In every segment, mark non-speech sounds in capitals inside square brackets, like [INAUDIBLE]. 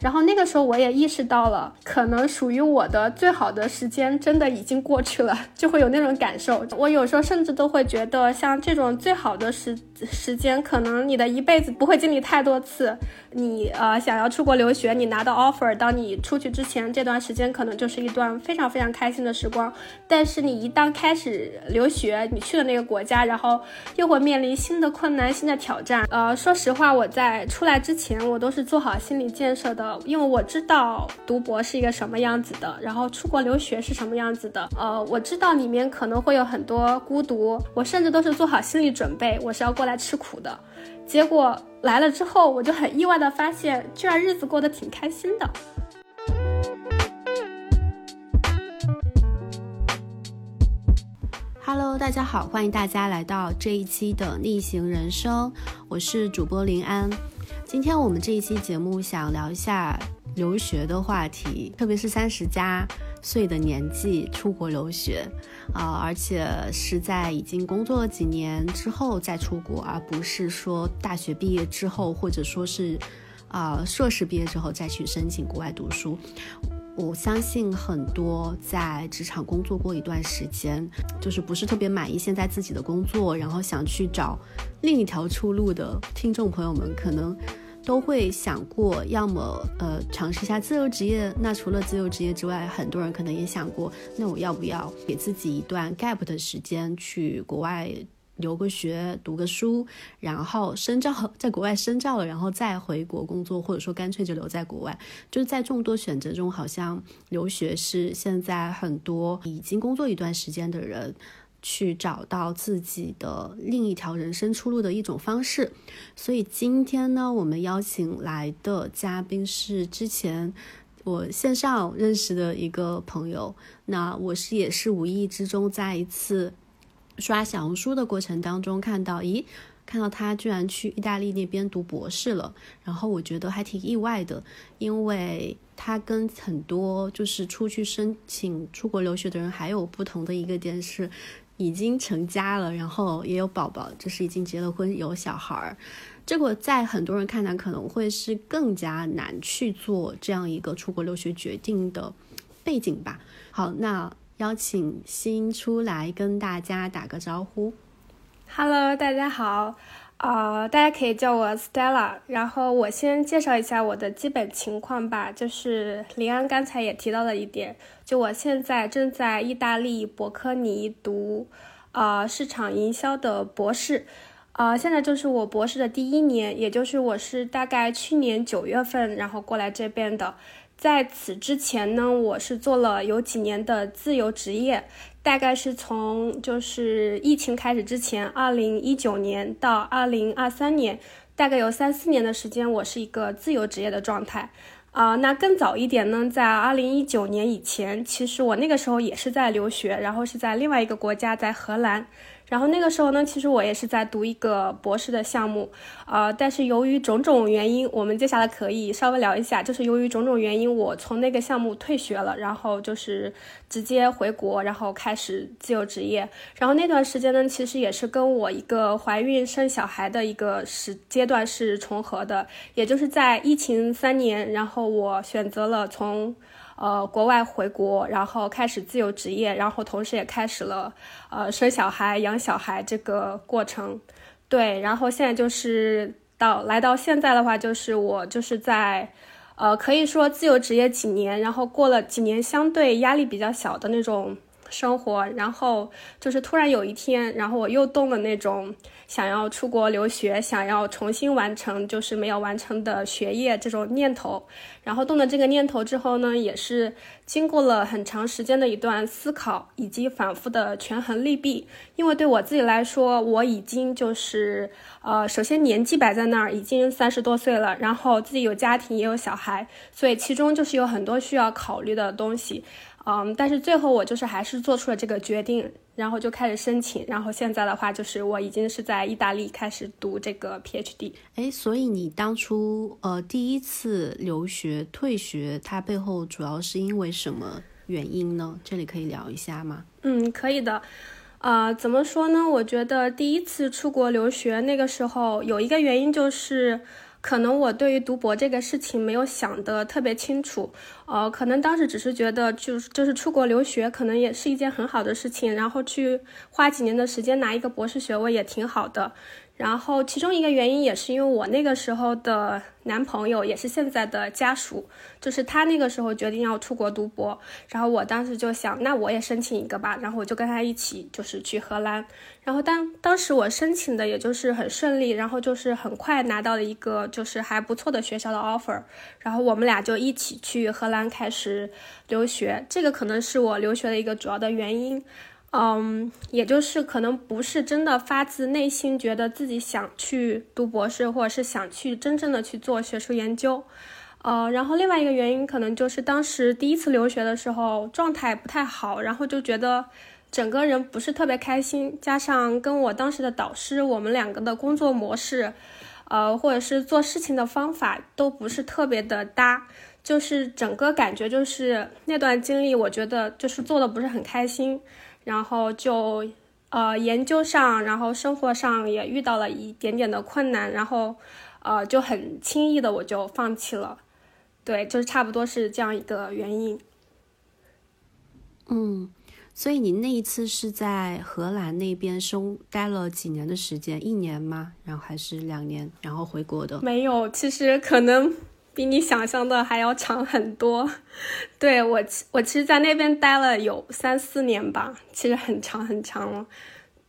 然后那个时候我也意识到了，可能属于我的最好的时间真的已经过去了，[LAUGHS] 就会有那种感受。我有时候甚至都会觉得，像这种最好的时时间，可能你的一辈子不会经历太多次。你呃想要出国留学，你拿到 offer，当你出去之前这段时间可能就是一段非常非常开心的时光。但是你一旦开始留学，你去的那个国家，然后又会面临新的困难、新的挑战。呃，说实话，我在出来之前，我都是做好心理建设的，因为我知道读博是一个什么样子的，然后出国留学是什么样子的。呃，我知道里面可能会有很多孤独，我甚至都是做好心理准备，我是要过来吃苦的。结果来了之后，我就很意外的发现，居然日子过得挺开心的。Hello，大家好，欢迎大家来到这一期的逆行人生，我是主播林安。今天我们这一期节目想聊一下留学的话题，特别是三十加。岁的年纪出国留学，啊，而且是在已经工作了几年之后再出国，而不是说大学毕业之后，或者说是，啊，硕士毕业之后再去申请国外读书。我相信很多在职场工作过一段时间，就是不是特别满意现在自己的工作，然后想去找另一条出路的听众朋友们，可能。都会想过，要么呃尝试一下自由职业。那除了自由职业之外，很多人可能也想过，那我要不要给自己一段 gap 的时间，去国外留个学、读个书，然后深造，在国外深造了，然后再回国工作，或者说干脆就留在国外。就是在众多选择中，好像留学是现在很多已经工作一段时间的人。去找到自己的另一条人生出路的一种方式，所以今天呢，我们邀请来的嘉宾是之前我线上认识的一个朋友。那我是也是无意之中在一次刷小红书的过程当中看到，咦，看到他居然去意大利那边读博士了，然后我觉得还挺意外的，因为他跟很多就是出去申请出国留学的人还有不同的一个点是。已经成家了，然后也有宝宝，就是已经结了婚有小孩儿。这个在很多人看来可能会是更加难去做这样一个出国留学决定的背景吧。好，那邀请新出来跟大家打个招呼。Hello，大家好。啊，大家可以叫我 Stella。然后我先介绍一下我的基本情况吧。就是林安刚才也提到了一点，就我现在正在意大利博科尼读啊市场营销的博士，啊，现在就是我博士的第一年，也就是我是大概去年九月份然后过来这边的。在此之前呢，我是做了有几年的自由职业。大概是从就是疫情开始之前，二零一九年到二零二三年，大概有三四年的时间，我是一个自由职业的状态。啊，那更早一点呢，在二零一九年以前，其实我那个时候也是在留学，然后是在另外一个国家，在荷兰。然后那个时候呢，其实我也是在读一个博士的项目，呃，但是由于种种原因，我们接下来可以稍微聊一下，就是由于种种原因，我从那个项目退学了，然后就是直接回国，然后开始自由职业。然后那段时间呢，其实也是跟我一个怀孕生小孩的一个时阶段是重合的，也就是在疫情三年，然后我选择了从。呃，国外回国，然后开始自由职业，然后同时也开始了呃生小孩、养小孩这个过程。对，然后现在就是到来到现在的话，就是我就是在呃可以说自由职业几年，然后过了几年相对压力比较小的那种。生活，然后就是突然有一天，然后我又动了那种想要出国留学、想要重新完成就是没有完成的学业这种念头。然后动了这个念头之后呢，也是经过了很长时间的一段思考以及反复的权衡利弊。因为对我自己来说，我已经就是呃，首先年纪摆在那儿，已经三十多岁了，然后自己有家庭也有小孩，所以其中就是有很多需要考虑的东西。嗯，但是最后我就是还是做出了这个决定，然后就开始申请，然后现在的话就是我已经是在意大利开始读这个 PhD。哎，所以你当初呃第一次留学退学，它背后主要是因为什么原因呢？这里可以聊一下吗？嗯，可以的。呃，怎么说呢？我觉得第一次出国留学那个时候有一个原因就是。可能我对于读博这个事情没有想得特别清楚，呃，可能当时只是觉得就是就是出国留学可能也是一件很好的事情，然后去花几年的时间拿一个博士学位也挺好的。然后其中一个原因也是因为我那个时候的男朋友也是现在的家属，就是他那个时候决定要出国读博，然后我当时就想，那我也申请一个吧，然后我就跟他一起就是去荷兰，然后当当时我申请的也就是很顺利，然后就是很快拿到了一个就是还不错的学校的 offer，然后我们俩就一起去荷兰开始留学，这个可能是我留学的一个主要的原因。嗯，也就是可能不是真的发自内心觉得自己想去读博士，或者是想去真正的去做学术研究。呃，然后另外一个原因可能就是当时第一次留学的时候状态不太好，然后就觉得整个人不是特别开心，加上跟我当时的导师，我们两个的工作模式，呃，或者是做事情的方法都不是特别的搭，就是整个感觉就是那段经历，我觉得就是做的不是很开心。然后就，呃，研究上，然后生活上也遇到了一点点的困难，然后，呃，就很轻易的我就放弃了，对，就是差不多是这样一个原因。嗯，所以你那一次是在荷兰那边生待了几年的时间？一年吗？然后还是两年？然后回国的？没有，其实可能。比你想象的还要长很多，对我，我其实，在那边待了有三四年吧，其实很长很长了。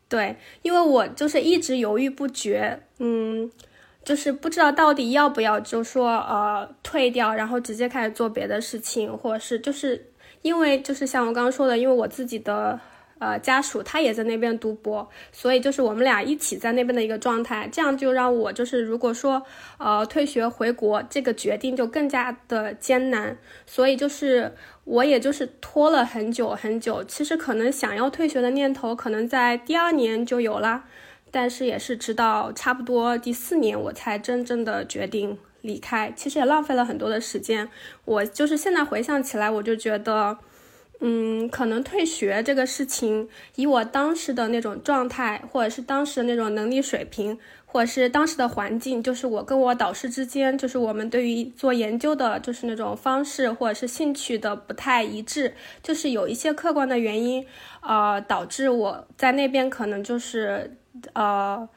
对，因为我就是一直犹豫不决，嗯，就是不知道到底要不要，就说呃退掉，然后直接开始做别的事情，或者是就是因为就是像我刚刚说的，因为我自己的。呃，家属他也在那边读博，所以就是我们俩一起在那边的一个状态，这样就让我就是如果说呃退学回国这个决定就更加的艰难，所以就是我也就是拖了很久很久，其实可能想要退学的念头可能在第二年就有了，但是也是直到差不多第四年我才真正的决定离开，其实也浪费了很多的时间，我就是现在回想起来我就觉得。嗯，可能退学这个事情，以我当时的那种状态，或者是当时的那种能力水平，或者是当时的环境，就是我跟我导师之间，就是我们对于做研究的，就是那种方式或者是兴趣的不太一致，就是有一些客观的原因，呃，导致我在那边可能就是，呃，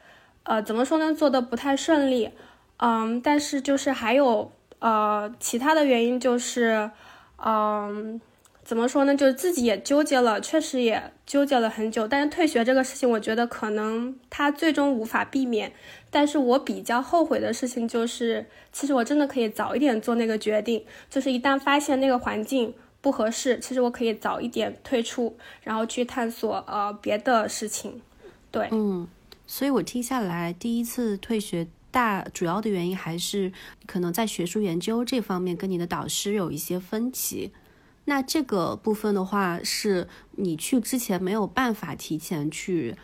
呃，怎么说呢，做的不太顺利，嗯，但是就是还有呃其他的原因，就是，嗯。怎么说呢？就是自己也纠结了，确实也纠结了很久。但是退学这个事情，我觉得可能他最终无法避免。但是我比较后悔的事情就是，其实我真的可以早一点做那个决定。就是一旦发现那个环境不合适，其实我可以早一点退出，然后去探索呃别的事情。对，嗯，所以我听下来，第一次退学大主要的原因还是可能在学术研究这方面跟你的导师有一些分歧。那这个部分的话，是你去之前没有办法提前去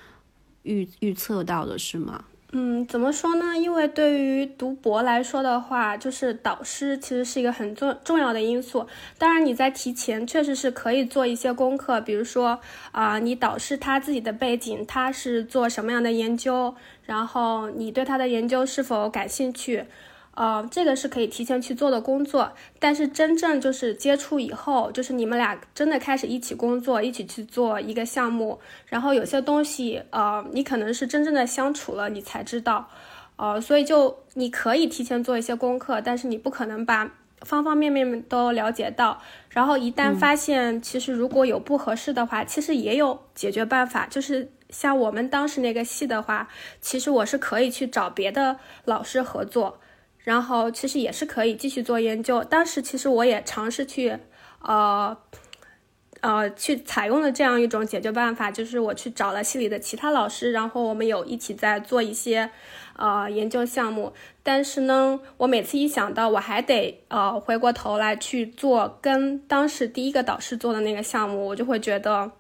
预预测到的，是吗？嗯，怎么说呢？因为对于读博来说的话，就是导师其实是一个很重重要的因素。当然，你在提前确实是可以做一些功课，比如说啊，你导师他自己的背景，他是做什么样的研究，然后你对他的研究是否感兴趣。呃，这个是可以提前去做的工作，但是真正就是接触以后，就是你们俩真的开始一起工作，一起去做一个项目，然后有些东西，呃，你可能是真正的相处了，你才知道，呃，所以就你可以提前做一些功课，但是你不可能把方方面面都了解到，然后一旦发现其实如果有不合适的话，其实也有解决办法，就是像我们当时那个系的话，其实我是可以去找别的老师合作。然后其实也是可以继续做研究。当时其实我也尝试去，呃，呃，去采用了这样一种解决办法，就是我去找了系里的其他老师，然后我们有一起在做一些，呃，研究项目。但是呢，我每次一想到我还得呃回过头来去做跟当时第一个导师做的那个项目，我就会觉得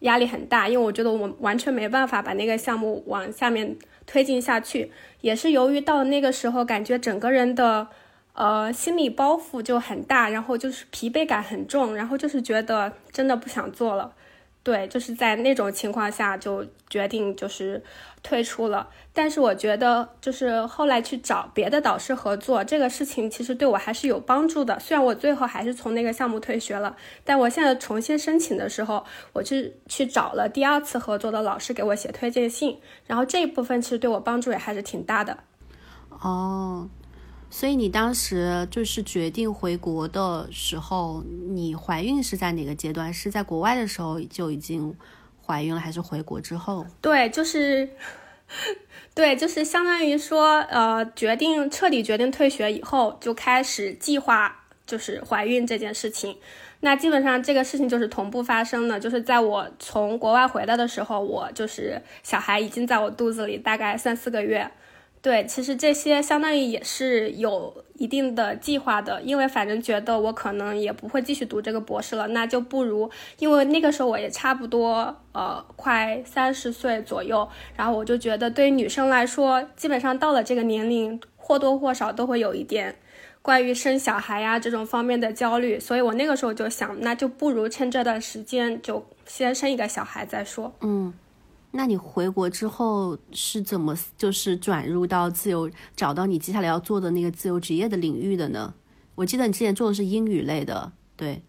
压力很大，因为我觉得我完全没办法把那个项目往下面。推进下去，也是由于到那个时候，感觉整个人的，呃，心理包袱就很大，然后就是疲惫感很重，然后就是觉得真的不想做了，对，就是在那种情况下就决定就是退出了。但是我觉得，就是后来去找别的导师合作这个事情，其实对我还是有帮助的。虽然我最后还是从那个项目退学了，但我现在重新申请的时候，我去去找了第二次合作的老师给我写推荐信，然后这一部分其实对我帮助也还是挺大的。哦。所以你当时就是决定回国的时候，你怀孕是在哪个阶段？是在国外的时候就已经怀孕了，还是回国之后？对，就是，对，就是相当于说，呃，决定彻底决定退学以后，就开始计划就是怀孕这件事情。那基本上这个事情就是同步发生的，就是在我从国外回来的时候，我就是小孩已经在我肚子里大概三四个月。对，其实这些相当于也是有一定的计划的，因为反正觉得我可能也不会继续读这个博士了，那就不如，因为那个时候我也差不多呃快三十岁左右，然后我就觉得对于女生来说，基本上到了这个年龄，或多或少都会有一点关于生小孩呀这种方面的焦虑，所以我那个时候就想，那就不如趁这段时间就先生一个小孩再说，嗯。那你回国之后是怎么就是转入到自由，找到你接下来要做的那个自由职业的领域的呢？我记得你之前做的是英语类的，对，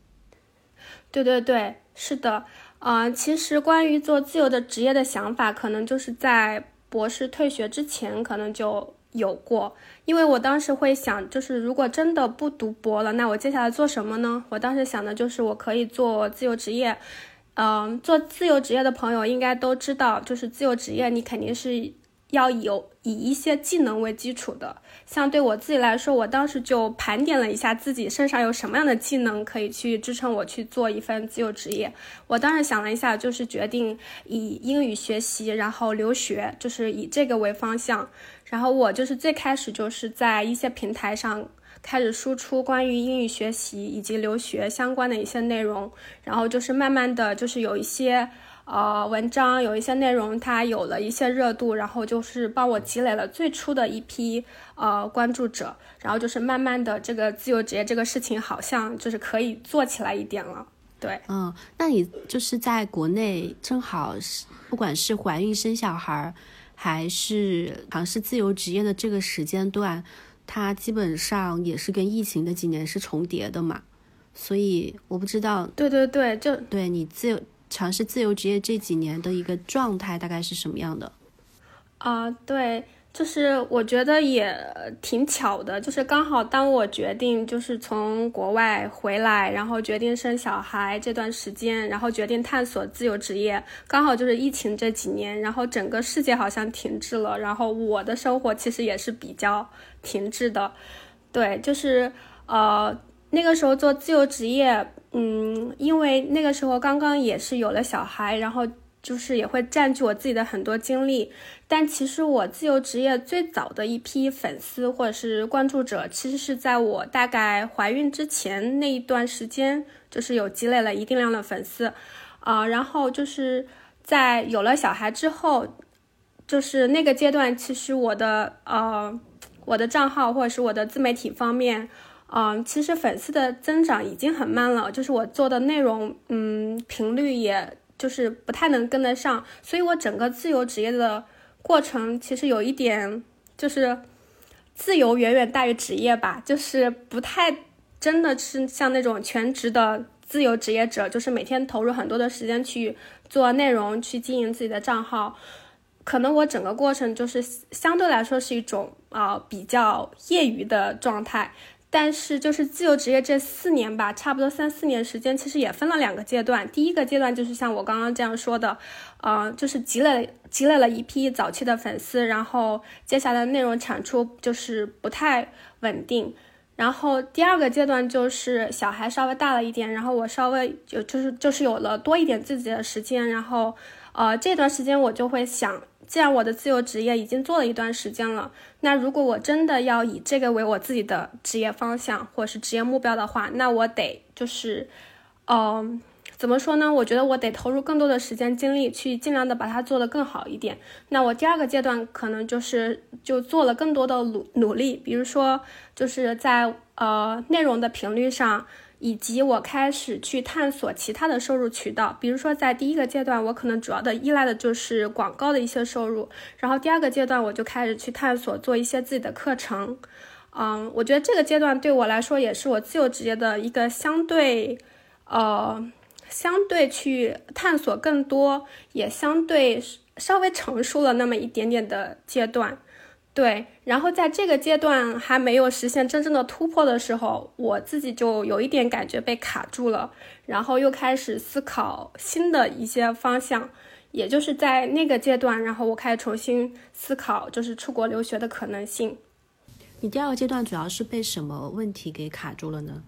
对对对，是的，啊，其实关于做自由的职业的想法，可能就是在博士退学之前可能就有过，因为我当时会想，就是如果真的不读博了，那我接下来做什么呢？我当时想的就是我可以做自由职业。嗯，做自由职业的朋友应该都知道，就是自由职业，你肯定是要有以一些技能为基础的。像对我自己来说，我当时就盘点了一下自己身上有什么样的技能可以去支撑我去做一份自由职业。我当时想了一下，就是决定以英语学习，然后留学，就是以这个为方向。然后我就是最开始就是在一些平台上。开始输出关于英语学习以及留学相关的一些内容，然后就是慢慢的就是有一些呃文章，有一些内容它有了一些热度，然后就是帮我积累了最初的一批呃关注者，然后就是慢慢的这个自由职业这个事情好像就是可以做起来一点了。对，嗯，那你就是在国内正好是不管是怀孕生小孩，还是尝试自由职业的这个时间段。它基本上也是跟疫情的几年是重叠的嘛，所以我不知道。对对对，就对你自由尝试自由职业这几年的一个状态大概是什么样的？啊，对。就是我觉得也挺巧的，就是刚好当我决定就是从国外回来，然后决定生小孩这段时间，然后决定探索自由职业，刚好就是疫情这几年，然后整个世界好像停滞了，然后我的生活其实也是比较停滞的。对，就是呃那个时候做自由职业，嗯，因为那个时候刚刚也是有了小孩，然后。就是也会占据我自己的很多精力，但其实我自由职业最早的一批粉丝或者是关注者，其实是在我大概怀孕之前那一段时间，就是有积累了一定量的粉丝，啊，然后就是在有了小孩之后，就是那个阶段，其实我的呃我的账号或者是我的自媒体方面，嗯，其实粉丝的增长已经很慢了，就是我做的内容，嗯，频率也。就是不太能跟得上，所以我整个自由职业的过程其实有一点，就是自由远远大于职业吧，就是不太真的是像那种全职的自由职业者，就是每天投入很多的时间去做内容，去经营自己的账号。可能我整个过程就是相对来说是一种啊比较业余的状态。但是就是自由职业这四年吧，差不多三四年时间，其实也分了两个阶段。第一个阶段就是像我刚刚这样说的，呃，就是积累积累了一批早期的粉丝，然后接下来内容产出就是不太稳定。然后第二个阶段就是小孩稍微大了一点，然后我稍微就就是就是有了多一点自己的时间，然后呃这段时间我就会想。既然我的自由职业已经做了一段时间了，那如果我真的要以这个为我自己的职业方向或者是职业目标的话，那我得就是，嗯，怎么说呢？我觉得我得投入更多的时间精力去尽量的把它做得更好一点。那我第二个阶段可能就是就做了更多的努努力，比如说就是在呃内容的频率上。以及我开始去探索其他的收入渠道。比如说，在第一个阶段，我可能主要的依赖的就是广告的一些收入，然后第二个阶段我就开始去探索做一些自己的课程。嗯，我觉得这个阶段对我来说也是我自由职业的一个相对，呃，相对去探索更多，也相对稍微成熟了那么一点点的阶段。对，然后在这个阶段还没有实现真正的突破的时候，我自己就有一点感觉被卡住了，然后又开始思考新的一些方向，也就是在那个阶段，然后我开始重新思考，就是出国留学的可能性。你第二个阶段主要是被什么问题给卡住了呢？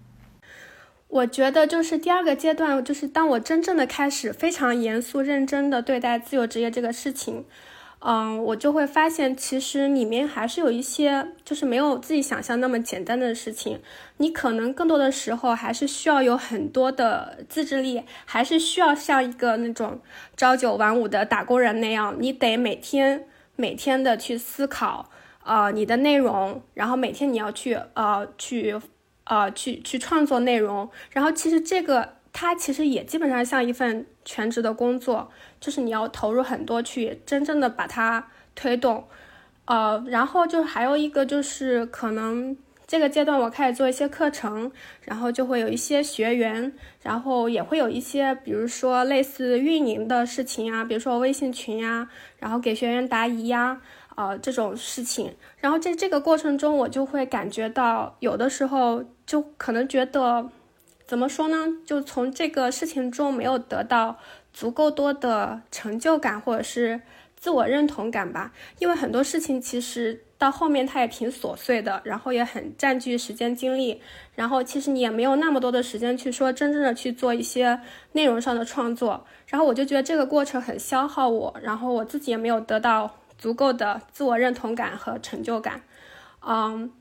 我觉得就是第二个阶段，就是当我真正的开始非常严肃认真的对待自由职业这个事情。嗯，我就会发现，其实里面还是有一些，就是没有自己想象那么简单的事情。你可能更多的时候还是需要有很多的自制力，还是需要像一个那种朝九晚五的打工人那样，你得每天每天的去思考，呃，你的内容，然后每天你要去呃去呃去去创作内容，然后其实这个。它其实也基本上像一份全职的工作，就是你要投入很多去真正的把它推动，呃，然后就还有一个就是可能这个阶段我开始做一些课程，然后就会有一些学员，然后也会有一些比如说类似运营的事情啊，比如说微信群呀，然后给学员答疑呀，呃这种事情，然后在这个过程中我就会感觉到有的时候就可能觉得。怎么说呢？就从这个事情中没有得到足够多的成就感，或者是自我认同感吧。因为很多事情其实到后面它也挺琐碎的，然后也很占据时间精力，然后其实你也没有那么多的时间去说真正的去做一些内容上的创作。然后我就觉得这个过程很消耗我，然后我自己也没有得到足够的自我认同感和成就感。嗯。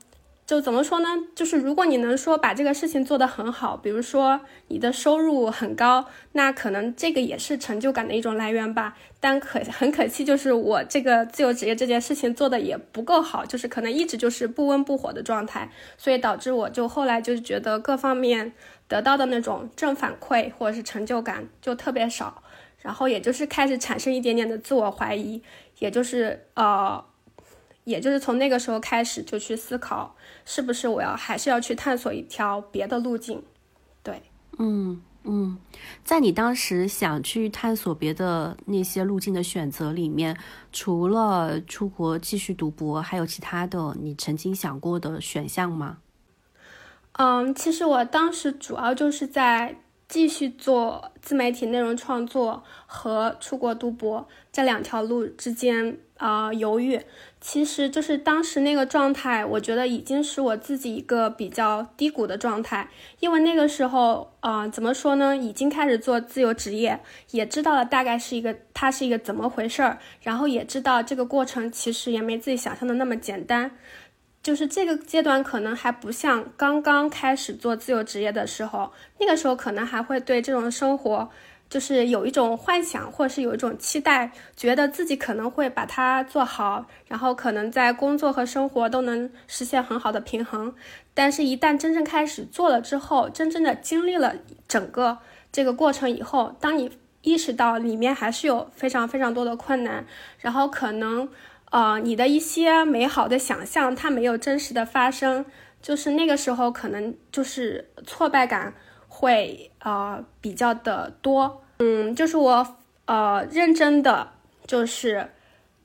就怎么说呢？就是如果你能说把这个事情做得很好，比如说你的收入很高，那可能这个也是成就感的一种来源吧。但可很可惜，就是我这个自由职业这件事情做的也不够好，就是可能一直就是不温不火的状态，所以导致我就后来就是觉得各方面得到的那种正反馈或者是成就感就特别少，然后也就是开始产生一点点的自我怀疑，也就是呃。也就是从那个时候开始，就去思考是不是我要还是要去探索一条别的路径。对，嗯嗯，在你当时想去探索别的那些路径的选择里面，除了出国继续读博，还有其他的你曾经想过的选项吗？嗯，其实我当时主要就是在继续做自媒体内容创作和出国读博这两条路之间啊犹豫。其实就是当时那个状态，我觉得已经是我自己一个比较低谷的状态，因为那个时候，呃，怎么说呢，已经开始做自由职业，也知道了大概是一个它是一个怎么回事儿，然后也知道这个过程其实也没自己想象的那么简单，就是这个阶段可能还不像刚刚开始做自由职业的时候，那个时候可能还会对这种生活。就是有一种幻想，或者是有一种期待，觉得自己可能会把它做好，然后可能在工作和生活都能实现很好的平衡。但是，一旦真正开始做了之后，真正的经历了整个这个过程以后，当你意识到里面还是有非常非常多的困难，然后可能，呃，你的一些美好的想象它没有真实的发生，就是那个时候可能就是挫败感。会呃比较的多，嗯，就是我呃认真的就是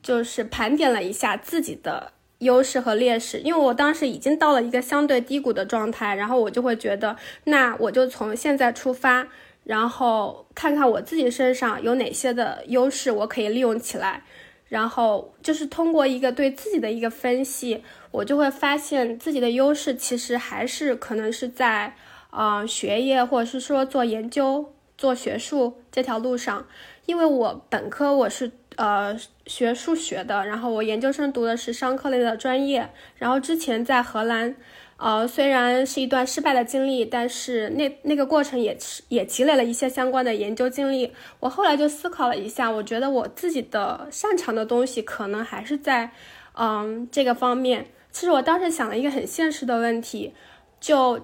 就是盘点了一下自己的优势和劣势，因为我当时已经到了一个相对低谷的状态，然后我就会觉得，那我就从现在出发，然后看看我自己身上有哪些的优势我可以利用起来，然后就是通过一个对自己的一个分析，我就会发现自己的优势其实还是可能是在。啊，学业或者是说做研究、做学术这条路上，因为我本科我是呃学数学的，然后我研究生读的是商科类的专业，然后之前在荷兰，呃虽然是一段失败的经历，但是那那个过程也是也积累了一些相关的研究经历。我后来就思考了一下，我觉得我自己的擅长的东西可能还是在嗯这个方面。其实我当时想了一个很现实的问题，就。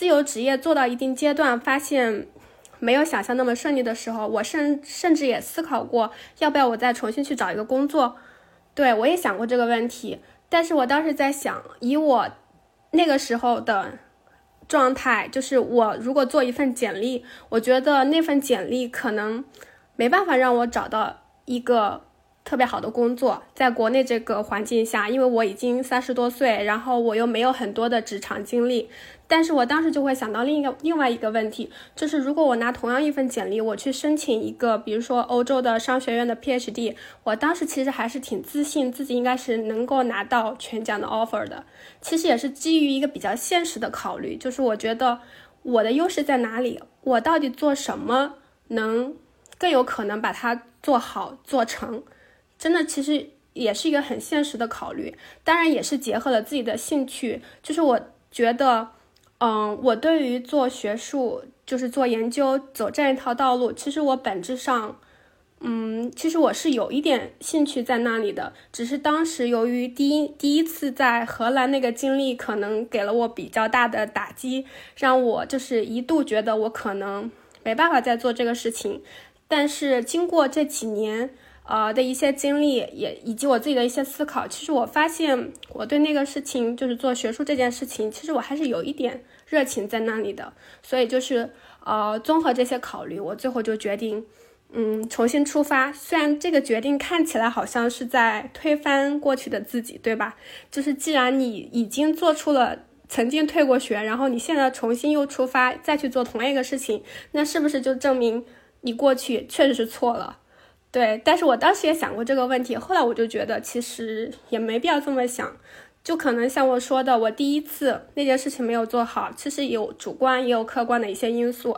自由职业做到一定阶段，发现没有想象那么顺利的时候，我甚甚至也思考过要不要我再重新去找一个工作。对我也想过这个问题，但是我当时在想，以我那个时候的状态，就是我如果做一份简历，我觉得那份简历可能没办法让我找到一个。特别好的工作，在国内这个环境下，因为我已经三十多岁，然后我又没有很多的职场经历，但是我当时就会想到另一个另外一个问题，就是如果我拿同样一份简历，我去申请一个，比如说欧洲的商学院的 PhD，我当时其实还是挺自信自己应该是能够拿到全奖的 offer 的。其实也是基于一个比较现实的考虑，就是我觉得我的优势在哪里，我到底做什么能更有可能把它做好做成。真的，其实也是一个很现实的考虑，当然也是结合了自己的兴趣。就是我觉得，嗯，我对于做学术，就是做研究，走这样一套道路，其实我本质上，嗯，其实我是有一点兴趣在那里的。只是当时由于第一第一次在荷兰那个经历，可能给了我比较大的打击，让我就是一度觉得我可能没办法再做这个事情。但是经过这几年。呃的一些经历，也以及我自己的一些思考，其实我发现我对那个事情，就是做学术这件事情，其实我还是有一点热情在那里的。所以就是呃，综合这些考虑，我最后就决定，嗯，重新出发。虽然这个决定看起来好像是在推翻过去的自己，对吧？就是既然你已经做出了曾经退过学，然后你现在重新又出发，再去做同一个事情，那是不是就证明你过去确实是错了？对，但是我当时也想过这个问题，后来我就觉得其实也没必要这么想，就可能像我说的，我第一次那件事情没有做好，其实有主观也有客观的一些因素，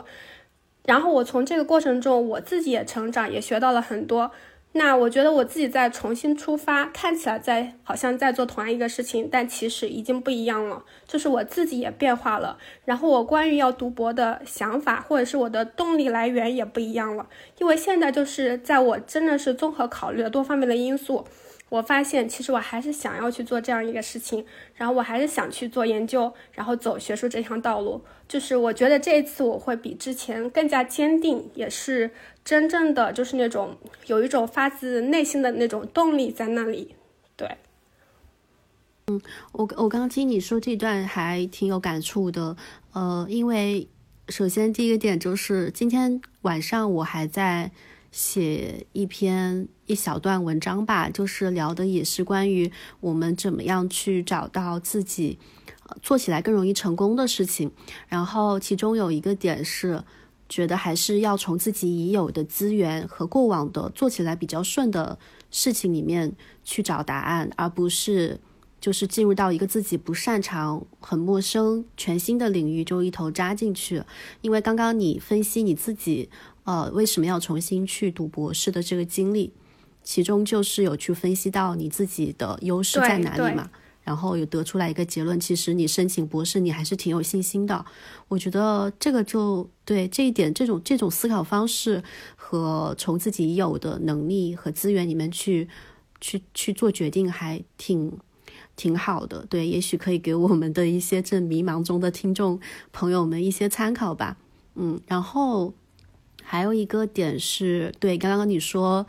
然后我从这个过程中，我自己也成长，也学到了很多。那我觉得我自己在重新出发，看起来在好像在做同样一个事情，但其实已经不一样了。就是我自己也变化了，然后我关于要读博的想法，或者是我的动力来源也不一样了。因为现在就是在我真的是综合考虑了多方面的因素。我发现，其实我还是想要去做这样一个事情，然后我还是想去做研究，然后走学术这条道路。就是我觉得这一次我会比之前更加坚定，也是真正的就是那种有一种发自内心的那种动力在那里。对，嗯，我我刚刚听你说这段还挺有感触的，呃，因为首先第一个点就是今天晚上我还在。写一篇一小段文章吧，就是聊的也是关于我们怎么样去找到自己，做起来更容易成功的事情。然后其中有一个点是，觉得还是要从自己已有的资源和过往的做起来比较顺的事情里面去找答案，而不是就是进入到一个自己不擅长、很陌生、全新的领域就一头扎进去。因为刚刚你分析你自己。呃，为什么要重新去读博士的这个经历，其中就是有去分析到你自己的优势在哪里嘛，然后有得出来一个结论，其实你申请博士你还是挺有信心的。我觉得这个就对这一点，这种这种思考方式和从自己有的能力和资源里面去去去做决定，还挺 [LAUGHS] 挺好的。对，也许可以给我们的一些正迷茫中的听众朋友们一些参考吧。嗯，然后。还有一个点是对，刚刚你说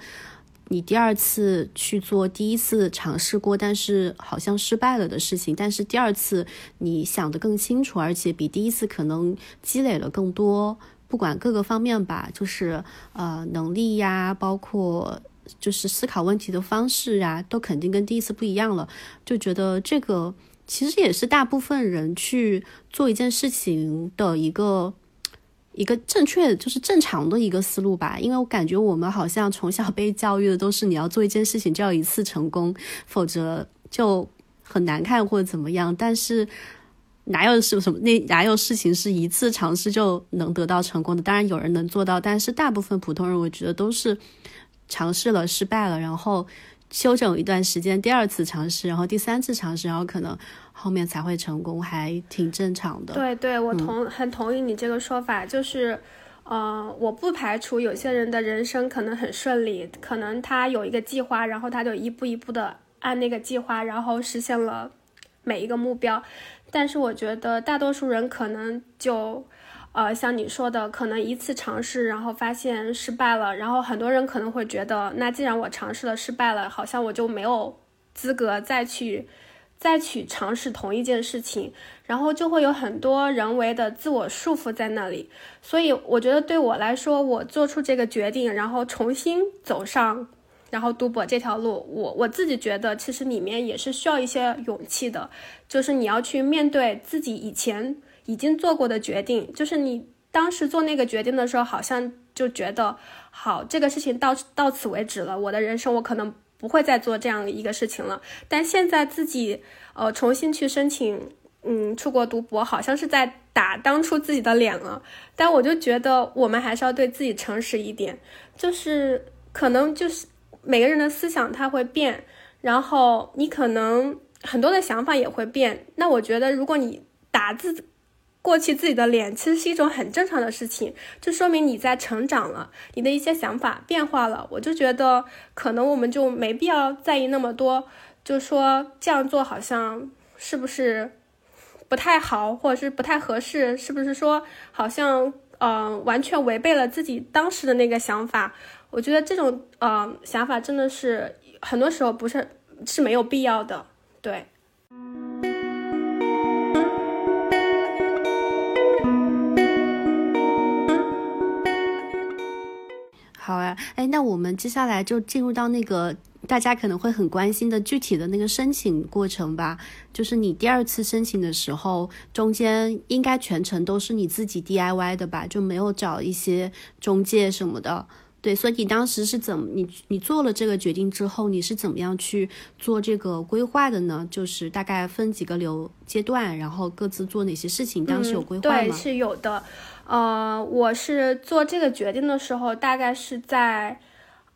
你第二次去做第一次尝试过，但是好像失败了的事情，但是第二次你想得更清楚，而且比第一次可能积累了更多，不管各个方面吧，就是呃能力呀，包括就是思考问题的方式呀，都肯定跟第一次不一样了，就觉得这个其实也是大部分人去做一件事情的一个。一个正确就是正常的一个思路吧，因为我感觉我们好像从小被教育的都是你要做一件事情就要一次成功，否则就很难看或者怎么样。但是哪有是什么那哪有事情是一次尝试就能得到成功的？当然有人能做到，但是大部分普通人我觉得都是尝试了失败了，然后休整一段时间，第二次尝试，然后第三次尝试，然后可能。后面才会成功，还挺正常的。对对，我同很同意你这个说法，就是，呃，我不排除有些人的人生可能很顺利，可能他有一个计划，然后他就一步一步的按那个计划，然后实现了每一个目标。但是我觉得大多数人可能就，呃，像你说的，可能一次尝试，然后发现失败了，然后很多人可能会觉得，那既然我尝试了失败了，好像我就没有资格再去。再去尝试同一件事情，然后就会有很多人为的自我束缚在那里。所以我觉得对我来说，我做出这个决定，然后重新走上，然后读博这条路，我我自己觉得其实里面也是需要一些勇气的，就是你要去面对自己以前已经做过的决定，就是你当时做那个决定的时候，好像就觉得好，这个事情到到此为止了，我的人生我可能。不会再做这样一个事情了，但现在自己呃重新去申请，嗯，出国读博，好像是在打当初自己的脸了。但我就觉得我们还是要对自己诚实一点，就是可能就是每个人的思想他会变，然后你可能很多的想法也会变。那我觉得如果你打字。过去自己的脸其实是一种很正常的事情，就说明你在成长了，你的一些想法变化了。我就觉得可能我们就没必要在意那么多，就说这样做好像是不是不太好，或者是不太合适，是不是说好像嗯完全违背了自己当时的那个想法？我觉得这种嗯想法真的是很多时候不是是没有必要的，对。好啊，哎，那我们接下来就进入到那个大家可能会很关心的具体的那个申请过程吧。就是你第二次申请的时候，中间应该全程都是你自己 DIY 的吧？就没有找一些中介什么的。对，所以你当时是怎么你你做了这个决定之后，你是怎么样去做这个规划的呢？就是大概分几个流阶段，然后各自做哪些事情？当时有规划吗？对，是有的。呃，我是做这个决定的时候，大概是在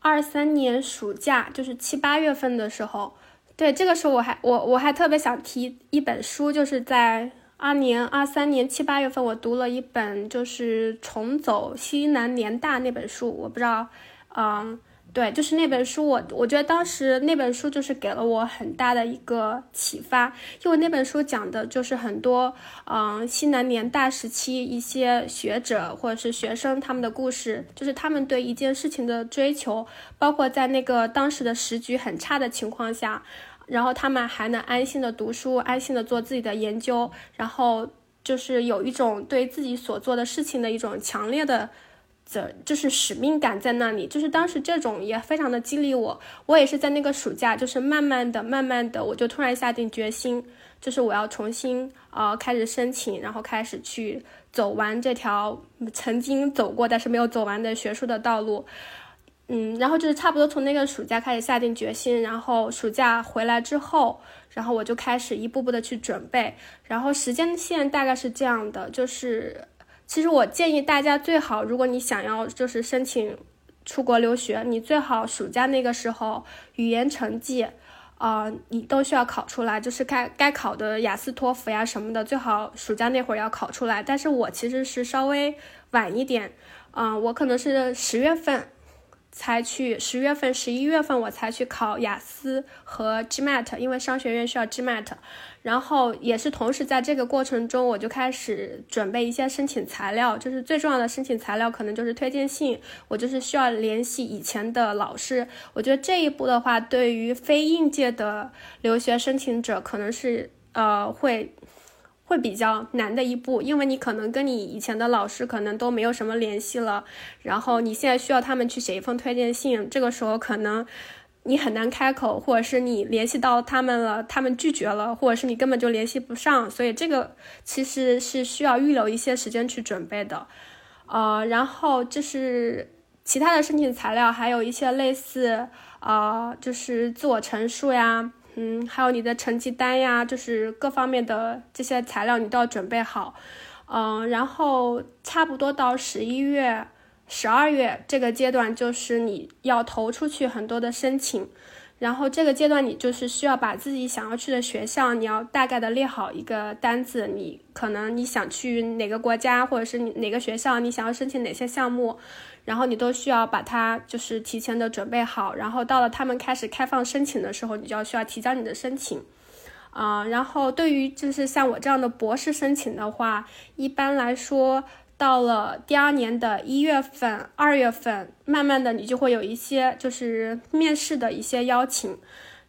二三年暑假，就是七八月份的时候。对，这个时候我还我我还特别想提一本书，就是在二年二三年七八月份，我读了一本就是《重走西南联大》那本书，我不知道，嗯。对，就是那本书，我我觉得当时那本书就是给了我很大的一个启发，因为那本书讲的就是很多，嗯，西南联大时期一些学者或者是学生他们的故事，就是他们对一件事情的追求，包括在那个当时的时局很差的情况下，然后他们还能安心的读书，安心的做自己的研究，然后就是有一种对自己所做的事情的一种强烈的。责就是使命感在那里，就是当时这种也非常的激励我。我也是在那个暑假，就是慢慢的、慢慢的，我就突然下定决心，就是我要重新呃开始申请，然后开始去走完这条曾经走过但是没有走完的学术的道路。嗯，然后就是差不多从那个暑假开始下定决心，然后暑假回来之后，然后我就开始一步步的去准备，然后时间线大概是这样的，就是。其实我建议大家最好，如果你想要就是申请出国留学，你最好暑假那个时候语言成绩，啊，你都需要考出来，就是该该考的雅思托福呀什么的，最好暑假那会儿要考出来。但是我其实是稍微晚一点，嗯，我可能是十月份。才去十月份、十一月份我才去考雅思和 GMAT，因为商学院需要 GMAT。然后也是同时在这个过程中，我就开始准备一些申请材料，就是最重要的申请材料可能就是推荐信。我就是需要联系以前的老师。我觉得这一步的话，对于非应届的留学申请者，可能是呃会。会比较难的一步，因为你可能跟你以前的老师可能都没有什么联系了，然后你现在需要他们去写一封推荐信，这个时候可能你很难开口，或者是你联系到他们了，他们拒绝了，或者是你根本就联系不上，所以这个其实是需要预留一些时间去准备的，呃，然后就是其他的申请材料，还有一些类似，呃，就是自我陈述呀。嗯，还有你的成绩单呀，就是各方面的这些材料你都要准备好。嗯，然后差不多到十一月、十二月这个阶段，就是你要投出去很多的申请。然后这个阶段你就是需要把自己想要去的学校，你要大概的列好一个单子。你可能你想去哪个国家，或者是你哪个学校，你想要申请哪些项目。然后你都需要把它就是提前的准备好，然后到了他们开始开放申请的时候，你就要需要提交你的申请，啊，然后对于就是像我这样的博士申请的话，一般来说。到了第二年的一月份、二月份，慢慢的你就会有一些就是面试的一些邀请，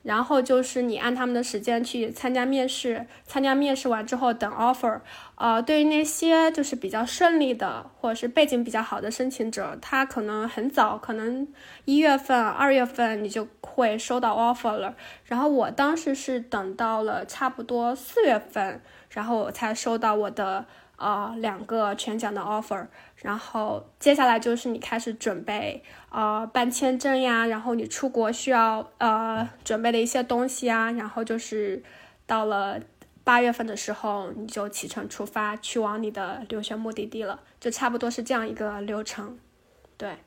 然后就是你按他们的时间去参加面试，参加面试完之后等 offer。呃，对于那些就是比较顺利的或者是背景比较好的申请者，他可能很早，可能一月份、二月份你就会收到 offer 了。然后我当时是等到了差不多四月份，然后我才收到我的。呃，两个全奖的 offer，然后接下来就是你开始准备呃办签证呀，然后你出国需要呃准备的一些东西啊，然后就是到了八月份的时候，你就启程出发去往你的留学目的地了，就差不多是这样一个流程。对，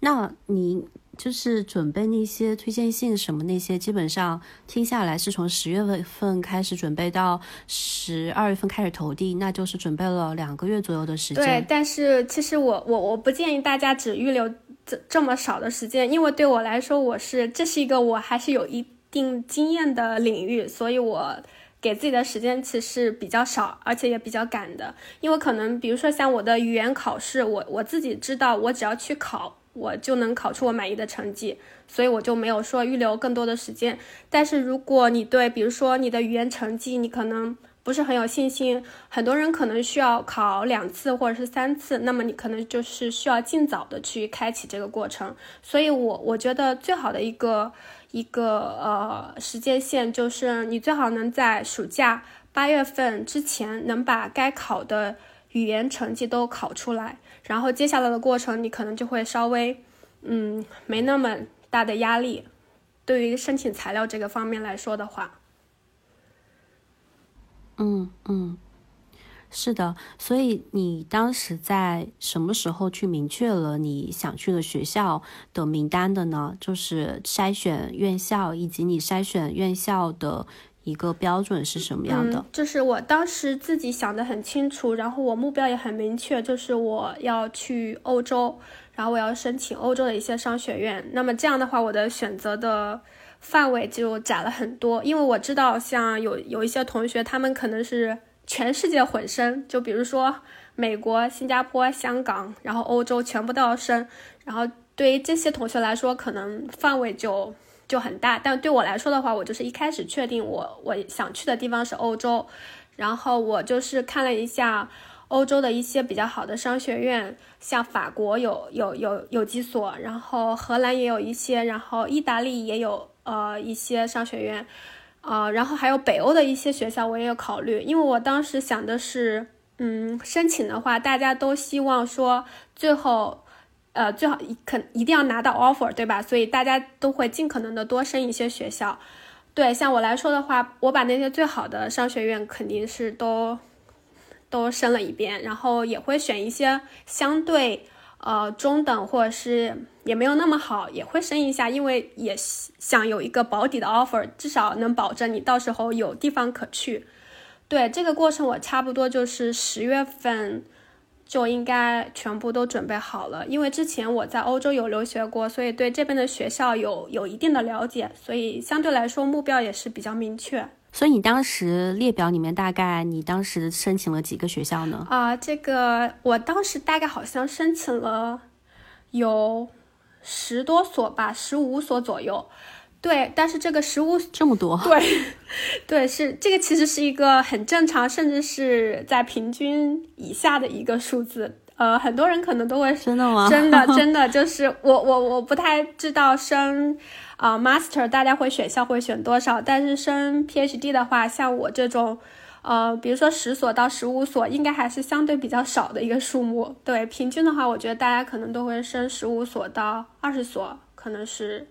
那你。就是准备那些推荐信什么那些，基本上听下来是从十月份开始准备到十二月份开始投递，那就是准备了两个月左右的时间。对，但是其实我我我不建议大家只预留这这么少的时间，因为对我来说，我是这是一个我还是有一定经验的领域，所以我给自己的时间其实比较少，而且也比较赶的。因为可能比如说像我的语言考试，我我自己知道，我只要去考。我就能考出我满意的成绩，所以我就没有说预留更多的时间。但是如果你对，比如说你的语言成绩，你可能不是很有信心，很多人可能需要考两次或者是三次，那么你可能就是需要尽早的去开启这个过程。所以，我我觉得最好的一个一个呃时间线就是你最好能在暑假八月份之前能把该考的语言成绩都考出来。然后接下来的过程，你可能就会稍微，嗯，没那么大的压力。对于申请材料这个方面来说的话，嗯嗯，是的。所以你当时在什么时候去明确了你想去的学校的名单的呢？就是筛选院校以及你筛选院校的。一个标准是什么样的？就是我当时自己想的很清楚，然后我目标也很明确，就是我要去欧洲，然后我要申请欧洲的一些商学院。那么这样的话，我的选择的范围就窄了很多，因为我知道，像有有一些同学，他们可能是全世界混申，就比如说美国、新加坡、香港，然后欧洲全部都要申。然后对于这些同学来说，可能范围就。就很大，但对我来说的话，我就是一开始确定我我想去的地方是欧洲，然后我就是看了一下欧洲的一些比较好的商学院，像法国有有有有几所，然后荷兰也有一些，然后意大利也有呃一些商学院，呃，然后还有北欧的一些学校我也有考虑，因为我当时想的是，嗯，申请的话，大家都希望说最后。呃，最好一肯一定要拿到 offer，对吧？所以大家都会尽可能的多申一些学校。对，像我来说的话，我把那些最好的商学院肯定是都都升了一遍，然后也会选一些相对呃中等或者是也没有那么好，也会升一下，因为也想有一个保底的 offer，至少能保证你到时候有地方可去。对，这个过程我差不多就是十月份。就应该全部都准备好了，因为之前我在欧洲有留学过，所以对这边的学校有有一定的了解，所以相对来说目标也是比较明确。所以你当时列表里面大概你当时申请了几个学校呢？啊，这个我当时大概好像申请了有十多所吧，十五所左右。对，但是这个十五这么多，[LAUGHS] 对，对，是这个其实是一个很正常，甚至是在平均以下的一个数字。呃，很多人可能都会真的吗？真的，[LAUGHS] 真的就是我我我不太知道升啊 master 大家会选校会选多少，但是升 PhD 的话，像我这种，呃，比如说十所到十五所，应该还是相对比较少的一个数目。对，平均的话，我觉得大家可能都会升十五所到二十所，可能是。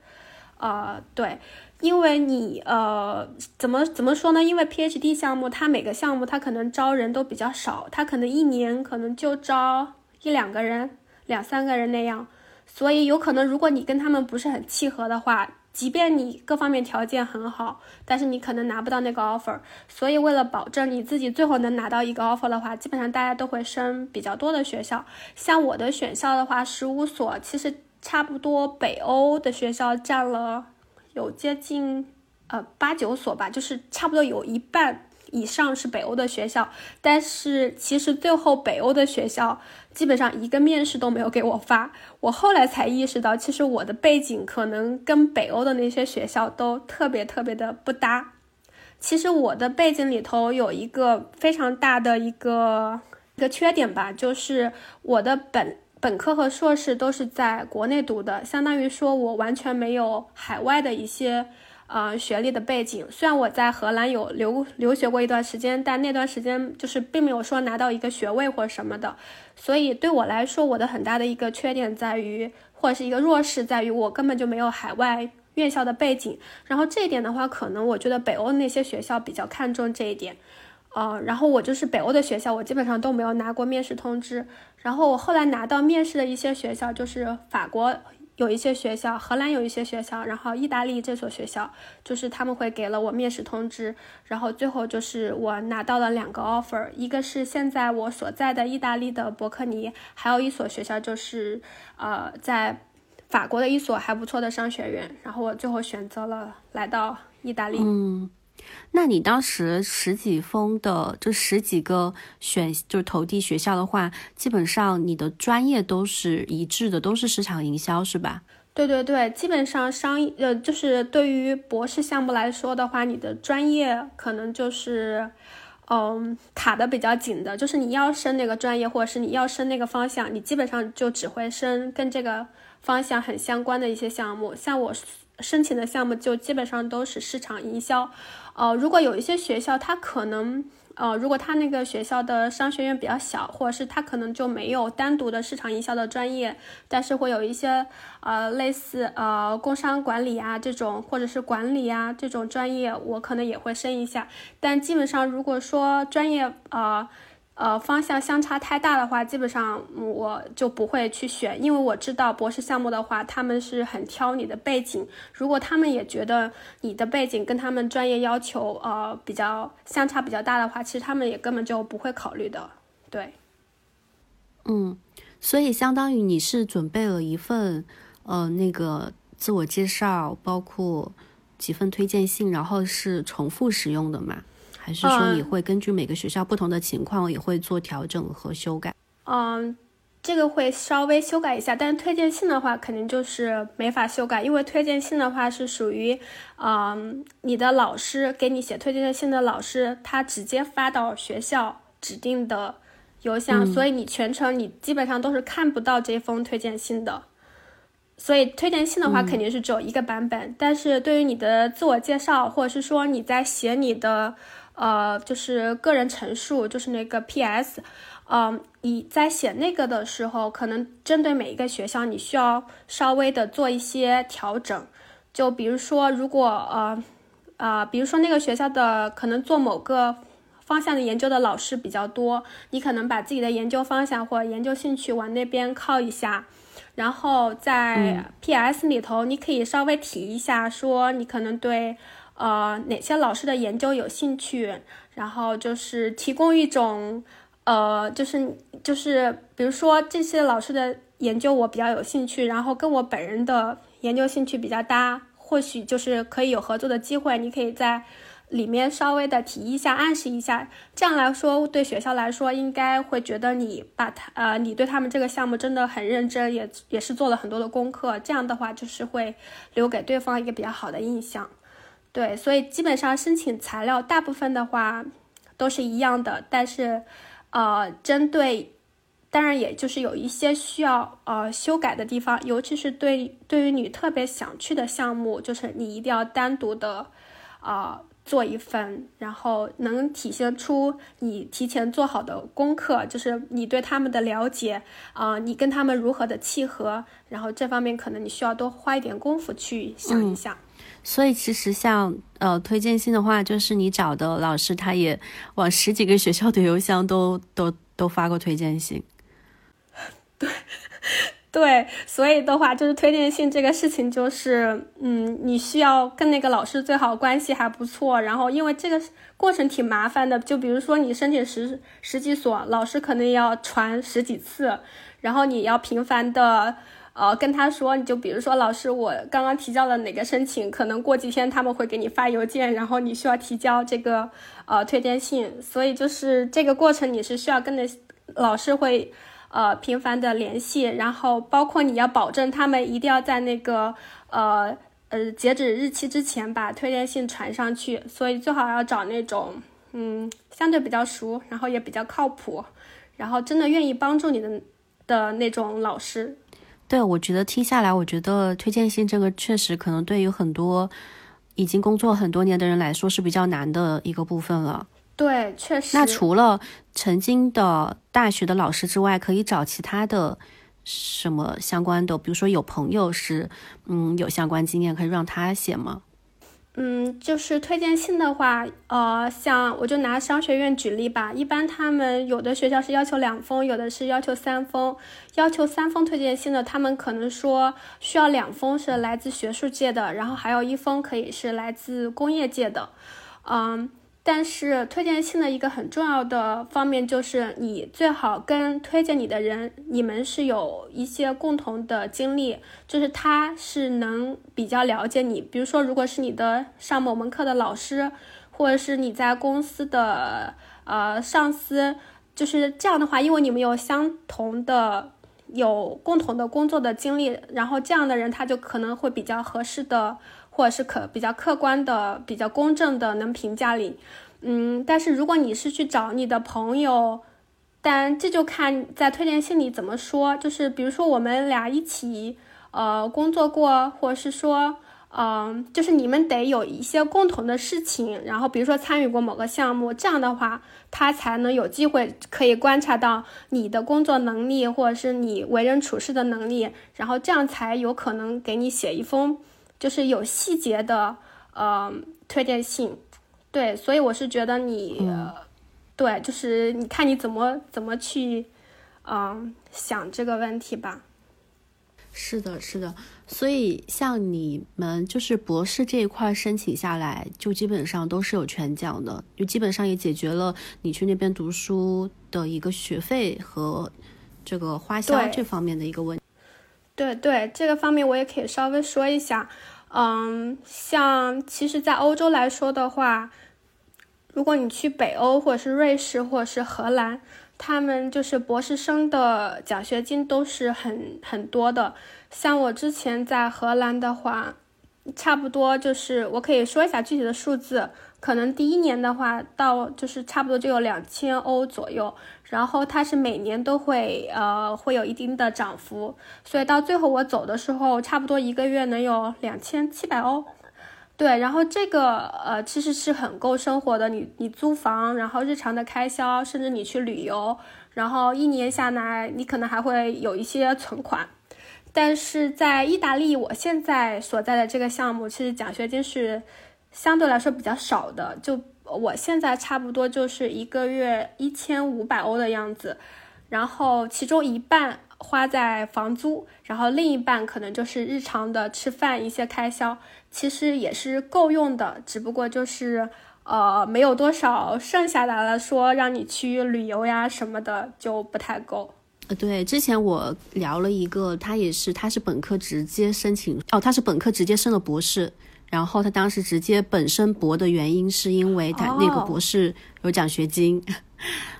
呃，对，因为你呃，怎么怎么说呢？因为 PhD 项目，它每个项目它可能招人都比较少，它可能一年可能就招一两个人、两三个人那样，所以有可能如果你跟他们不是很契合的话，即便你各方面条件很好，但是你可能拿不到那个 offer。所以为了保证你自己最后能拿到一个 offer 的话，基本上大家都会升比较多的学校。像我的选校的话，十五所其实。差不多北欧的学校占了有接近呃八九所吧，就是差不多有一半以上是北欧的学校。但是其实最后北欧的学校基本上一个面试都没有给我发。我后来才意识到，其实我的背景可能跟北欧的那些学校都特别特别的不搭。其实我的背景里头有一个非常大的一个一个缺点吧，就是我的本本科和硕士都是在国内读的，相当于说我完全没有海外的一些呃学历的背景。虽然我在荷兰有留留学过一段时间，但那段时间就是并没有说拿到一个学位或者什么的。所以对我来说，我的很大的一个缺点在于，或者是一个弱势在于，我根本就没有海外。院校的背景，然后这一点的话，可能我觉得北欧那些学校比较看重这一点，呃，然后我就是北欧的学校，我基本上都没有拿过面试通知。然后我后来拿到面试的一些学校，就是法国有一些学校，荷兰有一些学校，然后意大利这所学校，就是他们会给了我面试通知。然后最后就是我拿到了两个 offer，一个是现在我所在的意大利的伯克尼，还有一所学校就是呃在。法国的一所还不错的商学院，然后我最后选择了来到意大利。嗯，那你当时十几封的，就十几个选，就是投递学校的话，基本上你的专业都是一致的，都是市场营销，是吧？对对对，基本上商呃，就是对于博士项目来说的话，你的专业可能就是嗯卡的比较紧的，就是你要升那个专业，或者是你要升那个方向，你基本上就只会升跟这个。方向很相关的一些项目，像我申请的项目就基本上都是市场营销。呃，如果有一些学校，它可能，呃，如果它那个学校的商学院比较小，或者是它可能就没有单独的市场营销的专业，但是会有一些呃类似呃工商管理啊这种，或者是管理啊这种专业，我可能也会申一下。但基本上如果说专业啊。呃，方向相差太大的话，基本上我就不会去选，因为我知道博士项目的话，他们是很挑你的背景。如果他们也觉得你的背景跟他们专业要求呃比较相差比较大的话，其实他们也根本就不会考虑的。对，嗯，所以相当于你是准备了一份呃那个自我介绍，包括几份推荐信，然后是重复使用的嘛？还是说你会根据每个学校不同的情况也会做调整和修改？嗯，这个会稍微修改一下，但是推荐信的话肯定就是没法修改，因为推荐信的话是属于，嗯，你的老师给你写推荐信的老师，他直接发到学校指定的邮箱，所以你全程你基本上都是看不到这封推荐信的。所以推荐信的话肯定是只有一个版本，但是对于你的自我介绍，或者是说你在写你的。呃，就是个人陈述，就是那个 P.S.，嗯，你在写那个的时候，可能针对每一个学校，你需要稍微的做一些调整。就比如说，如果呃，呃，比如说那个学校的可能做某个方向的研究的老师比较多，你可能把自己的研究方向或研究兴趣往那边靠一下，然后在 P.S. 里头，你可以稍微提一下，说你可能对。呃，哪些老师的研究有兴趣？然后就是提供一种，呃，就是就是，比如说这些老师的研究我比较有兴趣，然后跟我本人的研究兴趣比较搭，或许就是可以有合作的机会。你可以在里面稍微的提一下，暗示一下，这样来说对学校来说应该会觉得你把他呃，你对他们这个项目真的很认真，也也是做了很多的功课。这样的话就是会留给对方一个比较好的印象。对，所以基本上申请材料大部分的话都是一样的，但是，呃，针对，当然也就是有一些需要呃修改的地方，尤其是对对于你特别想去的项目，就是你一定要单独的，啊，做一份，然后能体现出你提前做好的功课，就是你对他们的了解，啊，你跟他们如何的契合，然后这方面可能你需要多花一点功夫去想一想。所以其实像呃推荐信的话，就是你找的老师，他也往十几个学校的邮箱都 [LAUGHS] 都都发过推荐信。对，[LAUGHS] 对，所以的话，就是推荐信这个事情，就是嗯，你需要跟那个老师最好关系还不错，然后因为这个过程挺麻烦的，就比如说你申请十十几所，老师可能要传十几次，然后你要频繁的。呃，跟他说，你就比如说，老师，我刚刚提交了哪个申请，可能过几天他们会给你发邮件，然后你需要提交这个呃推荐信，所以就是这个过程你是需要跟着老师会呃频繁的联系，然后包括你要保证他们一定要在那个呃呃截止日期之前把推荐信传上去，所以最好要找那种嗯相对比较熟，然后也比较靠谱，然后真的愿意帮助你的的那种老师。对，我觉得听下来，我觉得推荐信这个确实可能对于很多已经工作很多年的人来说是比较难的一个部分了。对，确实。那除了曾经的大学的老师之外，可以找其他的什么相关的？比如说有朋友是嗯有相关经验，可以让他写吗？嗯，就是推荐信的话，呃，像我就拿商学院举例吧，一般他们有的学校是要求两封，有的是要求三封。要求三封推荐信的，他们可能说需要两封是来自学术界的，然后还有一封可以是来自工业界的，嗯。但是推荐信的一个很重要的方面就是，你最好跟推荐你的人，你们是有一些共同的经历，就是他是能比较了解你。比如说，如果是你的上某门课的老师，或者是你在公司的呃上司，就是这样的话，因为你们有相同的、有共同的工作的经历，然后这样的人他就可能会比较合适的。或者是可比较客观的、比较公正的能评价你，嗯，但是如果你是去找你的朋友，但这就看在推荐信里怎么说。就是比如说我们俩一起呃工作过，或者是说，嗯，就是你们得有一些共同的事情，然后比如说参与过某个项目，这样的话他才能有机会可以观察到你的工作能力，或者是你为人处事的能力，然后这样才有可能给你写一封。就是有细节的，呃，推荐信，对，所以我是觉得你，对，就是你看你怎么怎么去，嗯，想这个问题吧。是的，是的，所以像你们就是博士这一块申请下来，就基本上都是有全奖的，就基本上也解决了你去那边读书的一个学费和这个花销这方面的一个问。对对，这个方面我也可以稍微说一下。嗯，像其实，在欧洲来说的话，如果你去北欧或者是瑞士或者是荷兰，他们就是博士生的奖学金都是很很多的。像我之前在荷兰的话，差不多就是我可以说一下具体的数字。可能第一年的话，到就是差不多就有两千欧左右，然后它是每年都会呃会有一定的涨幅，所以到最后我走的时候，差不多一个月能有两千七百欧，对，然后这个呃其实是很够生活的，你你租房，然后日常的开销，甚至你去旅游，然后一年下来你可能还会有一些存款，但是在意大利，我现在所在的这个项目，其实奖学金是。相对来说比较少的，就我现在差不多就是一个月一千五百欧的样子，然后其中一半花在房租，然后另一半可能就是日常的吃饭一些开销，其实也是够用的，只不过就是呃没有多少剩下来了，说让你去旅游呀什么的就不太够。呃，对，之前我聊了一个，他也是他是本科直接申请，哦，他是本科直接升了博士。然后他当时直接本身博的原因是因为他那个博士有奖学金，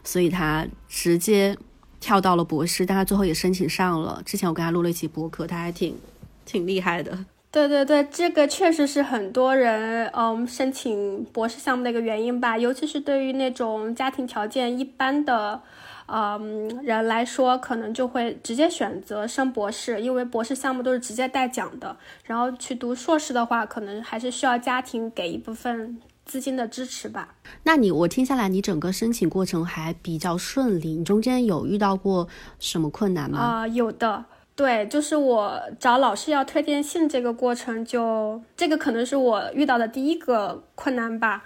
所以他直接跳到了博士，但他最后也申请上了。之前我跟他录了一期博客，他还挺挺厉害的。对对对，这个确实是很多人嗯申请博士项目的一个原因吧，尤其是对于那种家庭条件一般的。嗯，人来说可能就会直接选择升博士，因为博士项目都是直接带奖的。然后去读硕士的话，可能还是需要家庭给一部分资金的支持吧。那你我听下来，你整个申请过程还比较顺利，你中间有遇到过什么困难吗？啊，有的。对，就是我找老师要推荐信这个过程，就这个可能是我遇到的第一个困难吧。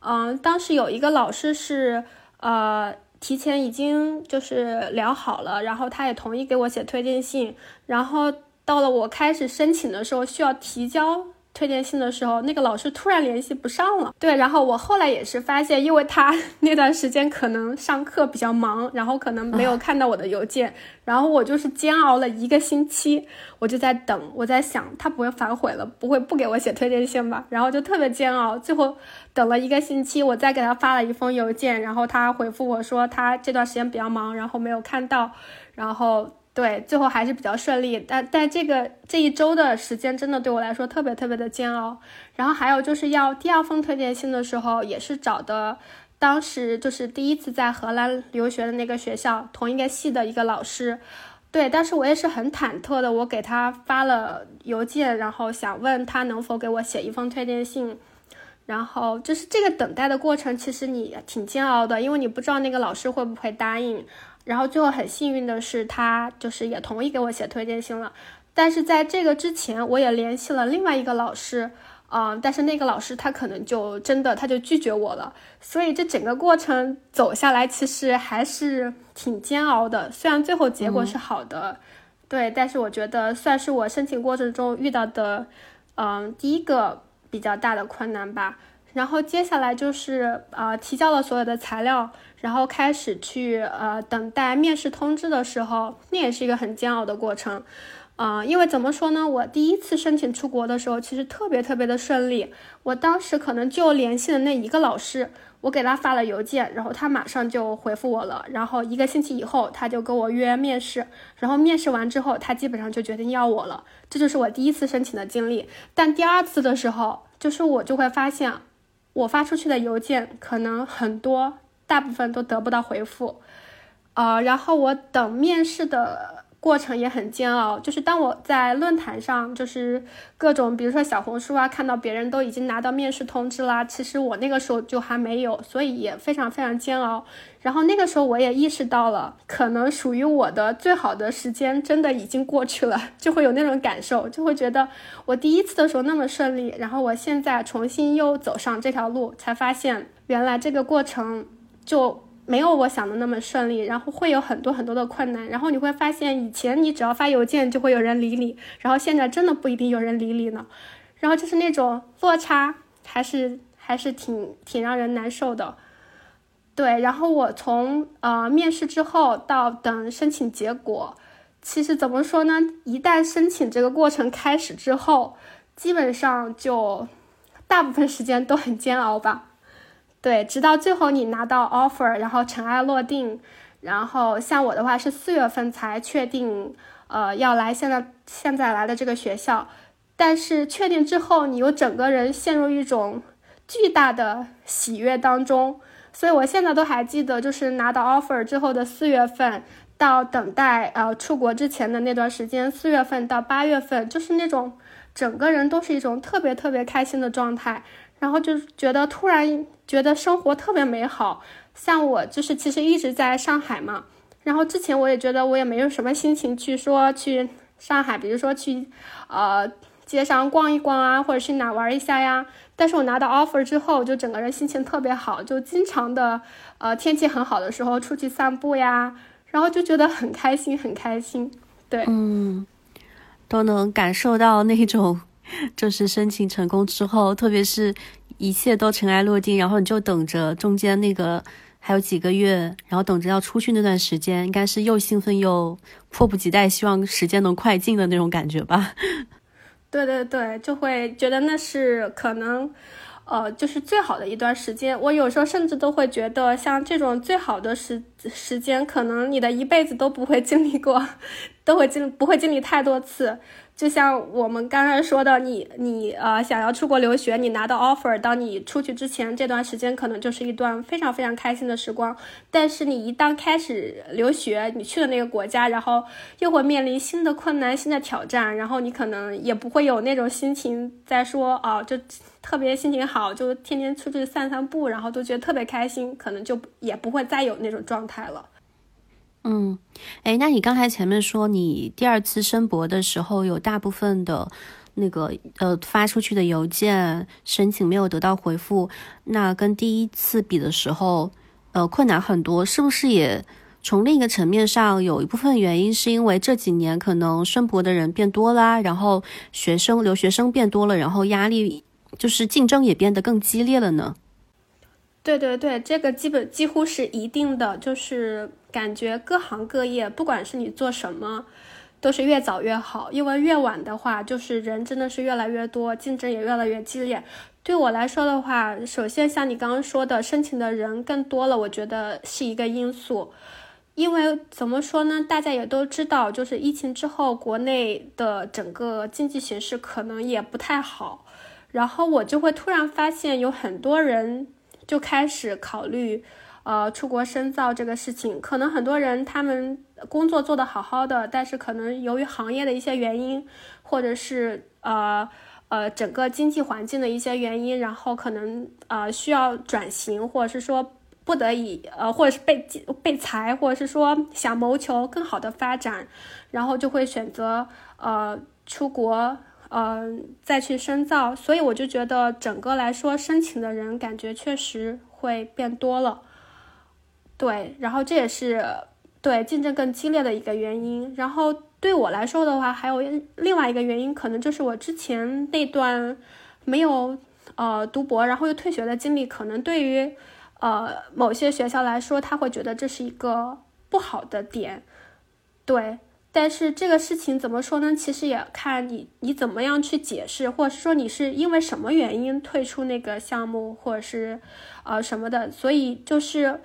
嗯，当时有一个老师是呃。提前已经就是聊好了，然后他也同意给我写推荐信，然后到了我开始申请的时候，需要提交推荐信的时候，那个老师突然联系不上了。对，然后我后来也是发现，因为他 [LAUGHS] 那段时间可能上课比较忙，然后可能没有看到我的邮件，然后我就是煎熬了一个星期，我就在等，我在想他不会反悔了，不会不给我写推荐信吧？然后就特别煎熬，最后等了一个星期，我再给他发了一封邮件，然后他回复我说他这段时间比较忙，然后没有看到，然后。对，最后还是比较顺利，但但这个这一周的时间真的对我来说特别特别的煎熬。然后还有就是要第二封推荐信的时候，也是找的当时就是第一次在荷兰留学的那个学校同一个系的一个老师。对，但是我也是很忐忑的，我给他发了邮件，然后想问他能否给我写一封推荐信。然后就是这个等待的过程，其实你挺煎熬的，因为你不知道那个老师会不会答应。然后最后很幸运的是，他就是也同意给我写推荐信了。但是在这个之前，我也联系了另外一个老师，嗯，但是那个老师他可能就真的他就拒绝我了。所以这整个过程走下来，其实还是挺煎熬的。虽然最后结果是好的，对，但是我觉得算是我申请过程中遇到的，嗯，第一个比较大的困难吧。然后接下来就是呃提交了所有的材料。然后开始去呃等待面试通知的时候，那也是一个很煎熬的过程，啊，因为怎么说呢，我第一次申请出国的时候，其实特别特别的顺利。我当时可能就联系了那一个老师，我给他发了邮件，然后他马上就回复我了。然后一个星期以后，他就跟我约面试，然后面试完之后，他基本上就决定要我了。这就是我第一次申请的经历。但第二次的时候，就是我就会发现，我发出去的邮件可能很多。大部分都得不到回复，呃，然后我等面试的过程也很煎熬。就是当我在论坛上，就是各种，比如说小红书啊，看到别人都已经拿到面试通知啦，其实我那个时候就还没有，所以也非常非常煎熬。然后那个时候我也意识到了，可能属于我的最好的时间真的已经过去了，[LAUGHS] 就会有那种感受，就会觉得我第一次的时候那么顺利，然后我现在重新又走上这条路，才发现原来这个过程。就没有我想的那么顺利，然后会有很多很多的困难，然后你会发现，以前你只要发邮件就会有人理你，然后现在真的不一定有人理你呢，然后就是那种落差，还是还是挺挺让人难受的。对，然后我从呃面试之后到等申请结果，其实怎么说呢？一旦申请这个过程开始之后，基本上就大部分时间都很煎熬吧。对，直到最后你拿到 offer，然后尘埃落定，然后像我的话是四月份才确定，呃，要来现在现在来的这个学校，但是确定之后，你又整个人陷入一种巨大的喜悦当中，所以我现在都还记得，就是拿到 offer 之后的四月份，到等待呃出国之前的那段时间，四月份到八月份，就是那种整个人都是一种特别特别开心的状态。然后就觉得突然觉得生活特别美好，像我就是其实一直在上海嘛，然后之前我也觉得我也没有什么心情去说去上海，比如说去呃街上逛一逛啊，或者去哪玩一下呀。但是我拿到 offer 之后，就整个人心情特别好，就经常的呃天气很好的时候出去散步呀，然后就觉得很开心很开心。对，嗯，都能感受到那种。就是申请成功之后，特别是一切都尘埃落定，然后你就等着中间那个还有几个月，然后等着要出去那段时间，应该是又兴奋又迫不及待，希望时间能快进的那种感觉吧。[LAUGHS] 对对对，就会觉得那是可能，呃，就是最好的一段时间。我有时候甚至都会觉得，像这种最好的时时间，可能你的一辈子都不会经历过，[LAUGHS] 都会经不会经历太多次。就像我们刚刚说的，你你呃想要出国留学，你拿到 offer，当你出去之前这段时间可能就是一段非常非常开心的时光。但是你一旦开始留学，你去了那个国家，然后又会面临新的困难、新的挑战，然后你可能也不会有那种心情在说啊，就特别心情好，就天天出去散散步，然后都觉得特别开心，可能就也不会再有那种状态了。嗯，哎，那你刚才前面说你第二次申博的时候，有大部分的那个呃发出去的邮件申请没有得到回复，那跟第一次比的时候，呃，困难很多，是不是也从另一个层面上，有一部分原因是因为这几年可能申博的人变多啦，然后学生留学生变多了，然后压力就是竞争也变得更激烈了呢。对对对，这个基本几乎是一定的，就是感觉各行各业，不管是你做什么，都是越早越好，因为越晚的话，就是人真的是越来越多，竞争也越来越激烈。对我来说的话，首先像你刚刚说的，申请的人更多了，我觉得是一个因素。因为怎么说呢？大家也都知道，就是疫情之后，国内的整个经济形势可能也不太好。然后我就会突然发现，有很多人就开始考虑，呃，出国深造这个事情。可能很多人他们工作做得好好的，但是可能由于行业的一些原因，或者是呃呃整个经济环境的一些原因，然后可能呃需要转型，或者是说。不得已，呃，或者是被被裁，或者是说想谋求更好的发展，然后就会选择呃出国，呃再去深造。所以我就觉得整个来说，申请的人感觉确实会变多了。对，然后这也是对竞争更激烈的一个原因。然后对我来说的话，还有另外一个原因，可能就是我之前那段没有呃读博，然后又退学的经历，可能对于。呃，某些学校来说，他会觉得这是一个不好的点，对。但是这个事情怎么说呢？其实也看你你怎么样去解释，或者是说你是因为什么原因退出那个项目，或者是呃什么的。所以就是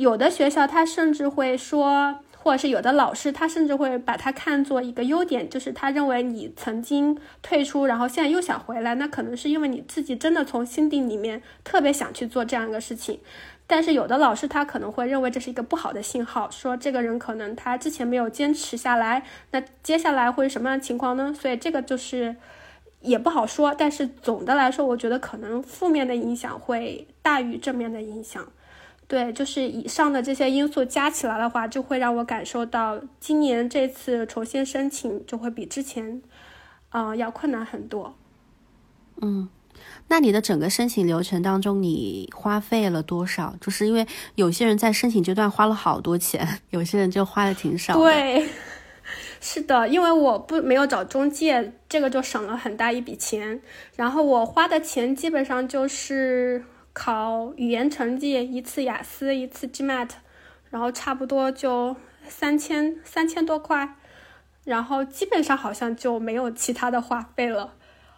有的学校他甚至会说。或者是有的老师，他甚至会把它看作一个优点，就是他认为你曾经退出，然后现在又想回来，那可能是因为你自己真的从心底里面特别想去做这样一个事情。但是有的老师他可能会认为这是一个不好的信号，说这个人可能他之前没有坚持下来，那接下来会是什么样的情况呢？所以这个就是也不好说。但是总的来说，我觉得可能负面的影响会大于正面的影响。对，就是以上的这些因素加起来的话，就会让我感受到今年这次重新申请就会比之前，啊，要困难很多。嗯，那你的整个申请流程当中，你花费了多少？就是因为有些人在申请阶段花了好多钱，[LAUGHS] 有些人就花的挺少。对，[LAUGHS] 是的，因为我不没有找中介，这个就省了很大一笔钱。然后我花的钱基本上就是。考语言成绩一次雅思一次 GMAT，然后差不多就三千三千多块，然后基本上好像就没有其他的花费了。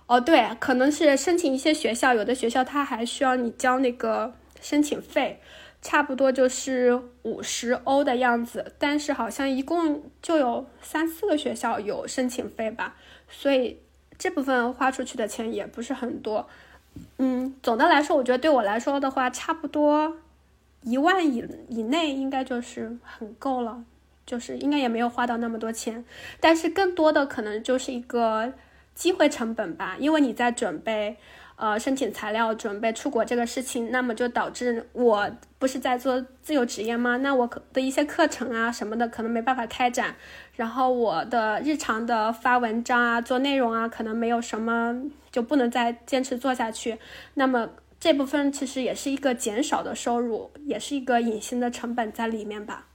哦，对，可能是申请一些学校，有的学校他还需要你交那个申请费，差不多就是五十欧的样子。但是好像一共就有三四个学校有申请费吧，所以这部分花出去的钱也不是很多。嗯，总的来说，我觉得对我来说的话，差不多一万以以内应该就是很够了，就是应该也没有花到那么多钱。但是更多的可能就是一个机会成本吧，因为你在准备呃申请材料、准备出国这个事情，那么就导致我不是在做自由职业吗？那我可的一些课程啊什么的可能没办法开展，然后我的日常的发文章啊、做内容啊，可能没有什么。就不能再坚持做下去，那么这部分其实也是一个减少的收入，也是一个隐形的成本在里面吧。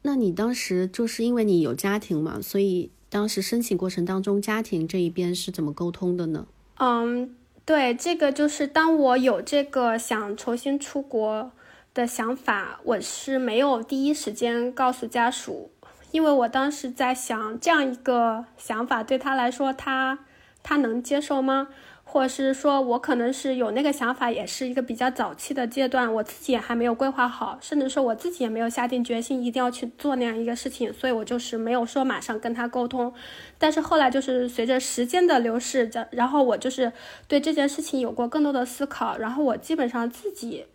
那你当时就是因为你有家庭嘛，所以当时申请过程当中，家庭这一边是怎么沟通的呢？嗯，对，这个就是当我有这个想重新出国的想法，我是没有第一时间告诉家属，因为我当时在想，这样一个想法对他来说，他。他能接受吗？或者是说我可能是有那个想法，也是一个比较早期的阶段，我自己也还没有规划好，甚至说我自己也没有下定决心一定要去做那样一个事情，所以我就是没有说马上跟他沟通。但是后来就是随着时间的流逝，然后我就是对这件事情有过更多的思考，然后我基本上自己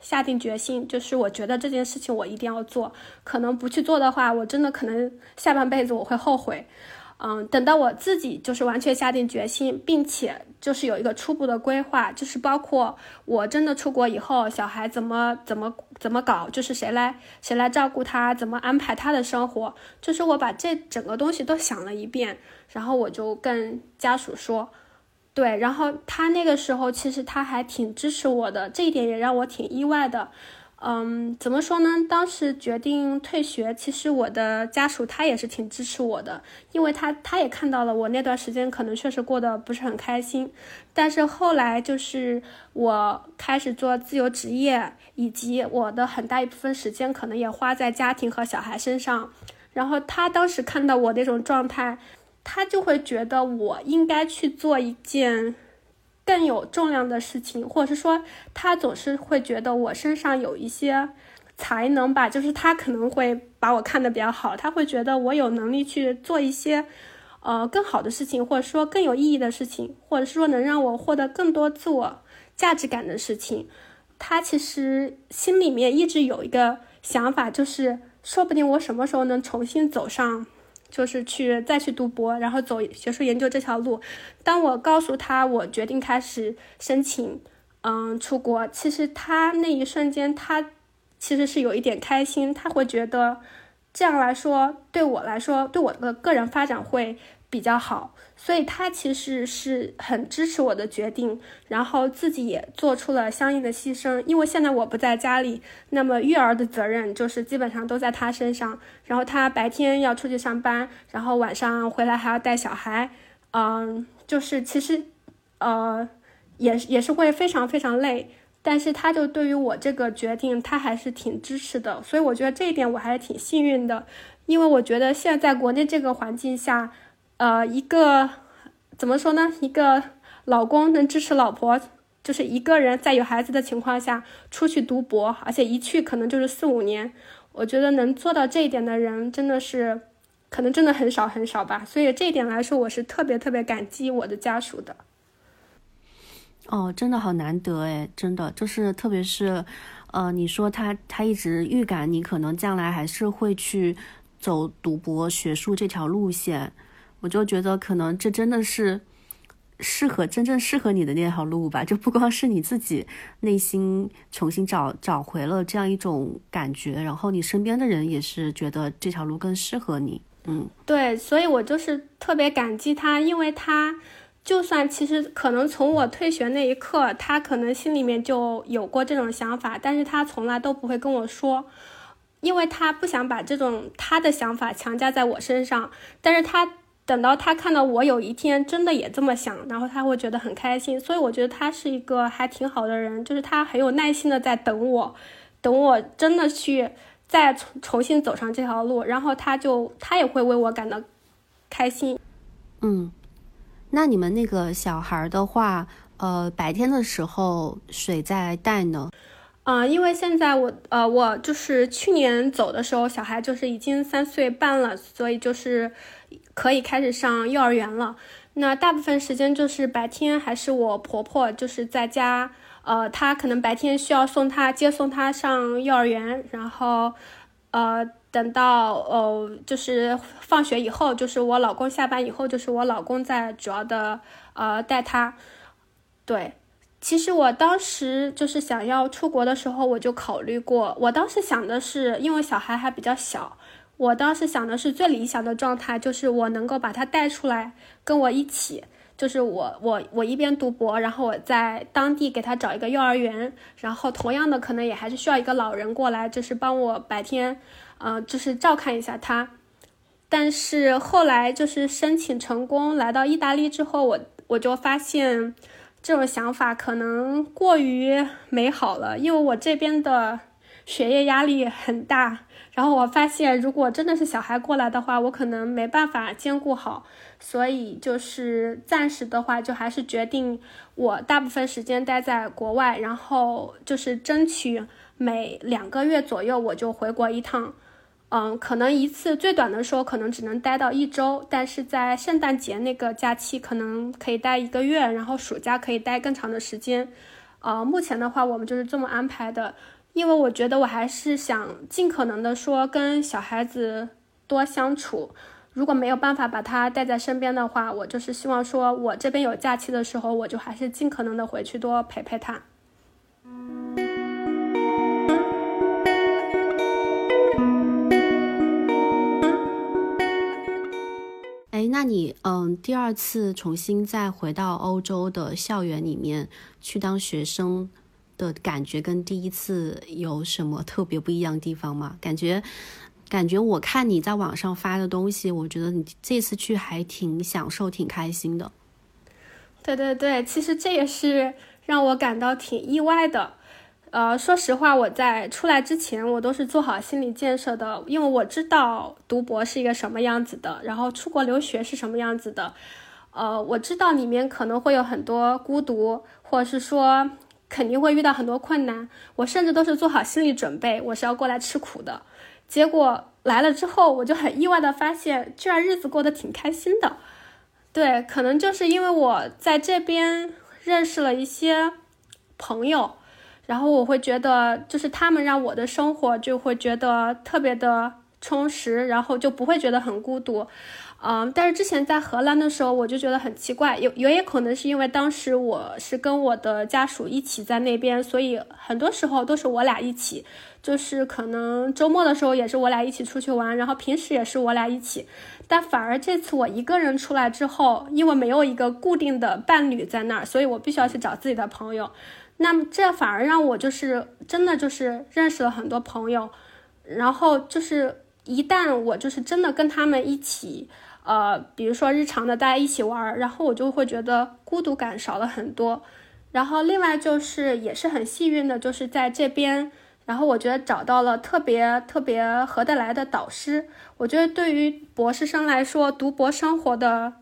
下定决心，就是我觉得这件事情我一定要做，可能不去做的话，我真的可能下半辈子我会后悔。嗯，等到我自己就是完全下定决心，并且就是有一个初步的规划，就是包括我真的出国以后，小孩怎么怎么怎么搞，就是谁来谁来照顾他，怎么安排他的生活，就是我把这整个东西都想了一遍，然后我就跟家属说，对，然后他那个时候其实他还挺支持我的，这一点也让我挺意外的。嗯，怎么说呢？当时决定退学，其实我的家属他也是挺支持我的，因为他他也看到了我那段时间可能确实过得不是很开心。但是后来就是我开始做自由职业，以及我的很大一部分时间可能也花在家庭和小孩身上。然后他当时看到我那种状态，他就会觉得我应该去做一件。更有重量的事情，或者是说，他总是会觉得我身上有一些才能吧，就是他可能会把我看得比较好，他会觉得我有能力去做一些，呃，更好的事情，或者说更有意义的事情，或者是说能让我获得更多自我价值感的事情。他其实心里面一直有一个想法，就是说不定我什么时候能重新走上。就是去再去读博，然后走学术研究这条路。当我告诉他我决定开始申请，嗯，出国，其实他那一瞬间他其实是有一点开心，他会觉得这样来说对我来说，对我的个人发展会比较好。所以他其实是很支持我的决定，然后自己也做出了相应的牺牲。因为现在我不在家里，那么育儿的责任就是基本上都在他身上。然后他白天要出去上班，然后晚上回来还要带小孩，嗯，就是其实，呃，也也是会非常非常累。但是他就对于我这个决定，他还是挺支持的。所以我觉得这一点我还是挺幸运的，因为我觉得现在国内这个环境下。呃，一个怎么说呢？一个老公能支持老婆，就是一个人在有孩子的情况下出去读博，而且一去可能就是四五年。我觉得能做到这一点的人，真的是可能真的很少很少吧。所以这一点来说，我是特别特别感激我的家属的。哦，真的好难得诶，真的就是，特别是，呃，你说他他一直预感你可能将来还是会去走读博学术这条路线。我就觉得可能这真的是适合真正适合你的那条路吧，就不光是你自己内心重新找找回了这样一种感觉，然后你身边的人也是觉得这条路更适合你。嗯，对，所以我就是特别感激他，因为他就算其实可能从我退学那一刻，他可能心里面就有过这种想法，但是他从来都不会跟我说，因为他不想把这种他的想法强加在我身上，但是他。等到他看到我有一天真的也这么想，然后他会觉得很开心。所以我觉得他是一个还挺好的人，就是他很有耐心的在等我，等我真的去再重重新走上这条路，然后他就他也会为我感到开心。嗯，那你们那个小孩的话，呃，白天的时候谁在带呢？啊，因为现在我呃，我就是去年走的时候，小孩就是已经三岁半了，所以就是可以开始上幼儿园了。那大部分时间就是白天还是我婆婆就是在家，呃，她可能白天需要送她接送她上幼儿园，然后呃，等到呃就是放学以后，就是我老公下班以后，就是我老公在主要的呃带他，对。其实我当时就是想要出国的时候，我就考虑过。我当时想的是，因为小孩还比较小，我当时想的是最理想的状态，就是我能够把他带出来跟我一起，就是我我我一边读博，然后我在当地给他找一个幼儿园，然后同样的可能也还是需要一个老人过来，就是帮我白天，嗯，就是照看一下他。但是后来就是申请成功来到意大利之后，我我就发现。这种想法可能过于美好了，因为我这边的学业压力很大。然后我发现，如果真的是小孩过来的话，我可能没办法兼顾好。所以就是暂时的话，就还是决定我大部分时间待在国外，然后就是争取每两个月左右我就回国一趟。嗯，可能一次最短的时候可能只能待到一周，但是在圣诞节那个假期可能可以待一个月，然后暑假可以待更长的时间。呃，目前的话我们就是这么安排的，因为我觉得我还是想尽可能的说跟小孩子多相处。如果没有办法把他带在身边的话，我就是希望说我这边有假期的时候，我就还是尽可能的回去多陪陪他。哎，那你嗯，第二次重新再回到欧洲的校园里面去当学生，的感觉跟第一次有什么特别不一样的地方吗？感觉，感觉我看你在网上发的东西，我觉得你这次去还挺享受、挺开心的。对对对，其实这也是让我感到挺意外的。呃，说实话，我在出来之前，我都是做好心理建设的，因为我知道读博是一个什么样子的，然后出国留学是什么样子的。呃，我知道里面可能会有很多孤独，或者是说。肯定会遇到很多困难，我甚至都是做好心理准备，我是要过来吃苦的。结果来了之后，我就很意外的发现，居然日子过得挺开心的。对，可能就是因为我在这边认识了一些朋友，然后我会觉得，就是他们让我的生活就会觉得特别的充实，然后就不会觉得很孤独。嗯，但是之前在荷兰的时候，我就觉得很奇怪，有有也可能是因为当时我是跟我的家属一起在那边，所以很多时候都是我俩一起，就是可能周末的时候也是我俩一起出去玩，然后平时也是我俩一起。但反而这次我一个人出来之后，因为没有一个固定的伴侣在那儿，所以我必须要去找自己的朋友。那么这反而让我就是真的就是认识了很多朋友，然后就是一旦我就是真的跟他们一起。呃，比如说日常的大家一起玩，然后我就会觉得孤独感少了很多。然后另外就是也是很幸运的，就是在这边，然后我觉得找到了特别特别合得来的导师。我觉得对于博士生来说，读博生活的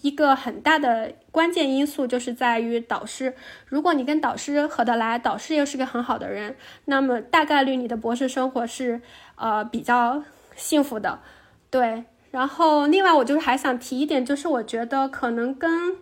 一个很大的关键因素就是在于导师。如果你跟导师合得来，导师又是个很好的人，那么大概率你的博士生活是呃比较幸福的，对。然后，另外我就是还想提一点，就是我觉得可能跟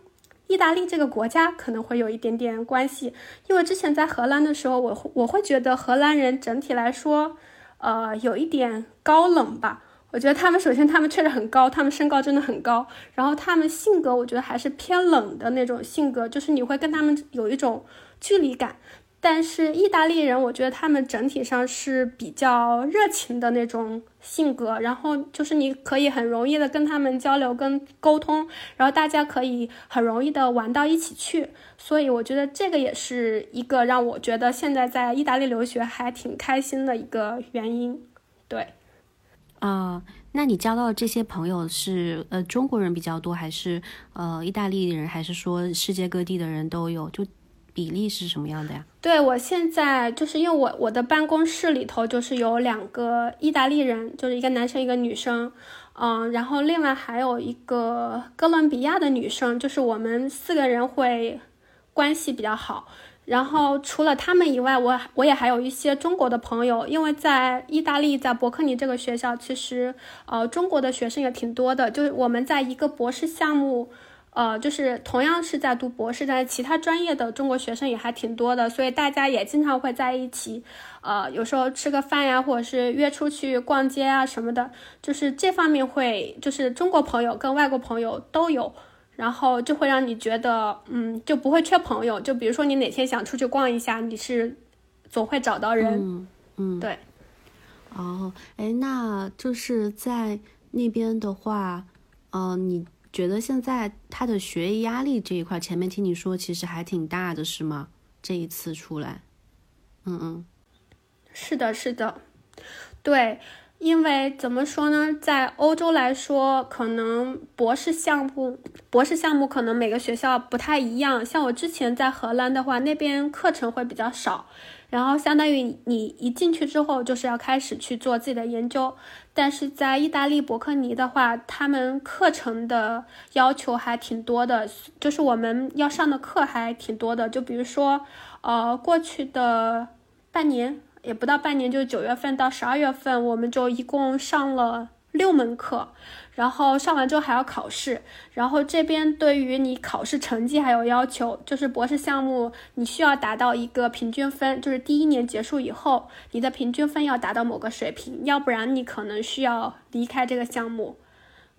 意大利这个国家可能会有一点点关系，因为之前在荷兰的时候，我我会觉得荷兰人整体来说，呃，有一点高冷吧。我觉得他们首先他们确实很高，他们身高真的很高，然后他们性格我觉得还是偏冷的那种性格，就是你会跟他们有一种距离感。但是意大利人，我觉得他们整体上是比较热情的那种性格，然后就是你可以很容易的跟他们交流跟沟通，然后大家可以很容易的玩到一起去，所以我觉得这个也是一个让我觉得现在在意大利留学还挺开心的一个原因。对，啊，那你交到这些朋友是呃中国人比较多，还是呃意大利人，还是说世界各地的人都有？就。比例是什么样的呀？对我现在就是因为我我的办公室里头就是有两个意大利人，就是一个男生一个女生，嗯，然后另外还有一个哥伦比亚的女生，就是我们四个人会关系比较好。然后除了他们以外，我我也还有一些中国的朋友，因为在意大利在伯克尼这个学校，其实呃中国的学生也挺多的，就是我们在一个博士项目。呃，就是同样是在读博士，但是其他专业的中国学生也还挺多的，所以大家也经常会在一起，呃，有时候吃个饭呀，或者是约出去逛街啊什么的，就是这方面会，就是中国朋友跟外国朋友都有，然后就会让你觉得，嗯，就不会缺朋友。就比如说你哪天想出去逛一下，你是总会找到人。嗯嗯，对。哦，哎，那就是在那边的话，嗯，你。觉得现在他的学业压力这一块，前面听你说其实还挺大的，是吗？这一次出来，嗯嗯，是的，是的，对，因为怎么说呢，在欧洲来说，可能博士项目，博士项目可能每个学校不太一样。像我之前在荷兰的话，那边课程会比较少。然后相当于你一进去之后就是要开始去做自己的研究，但是在意大利伯克尼的话，他们课程的要求还挺多的，就是我们要上的课还挺多的。就比如说，呃，过去的半年也不到半年，就九月份到十二月份，我们就一共上了六门课。然后上完之后还要考试，然后这边对于你考试成绩还有要求，就是博士项目你需要达到一个平均分，就是第一年结束以后，你的平均分要达到某个水平，要不然你可能需要离开这个项目。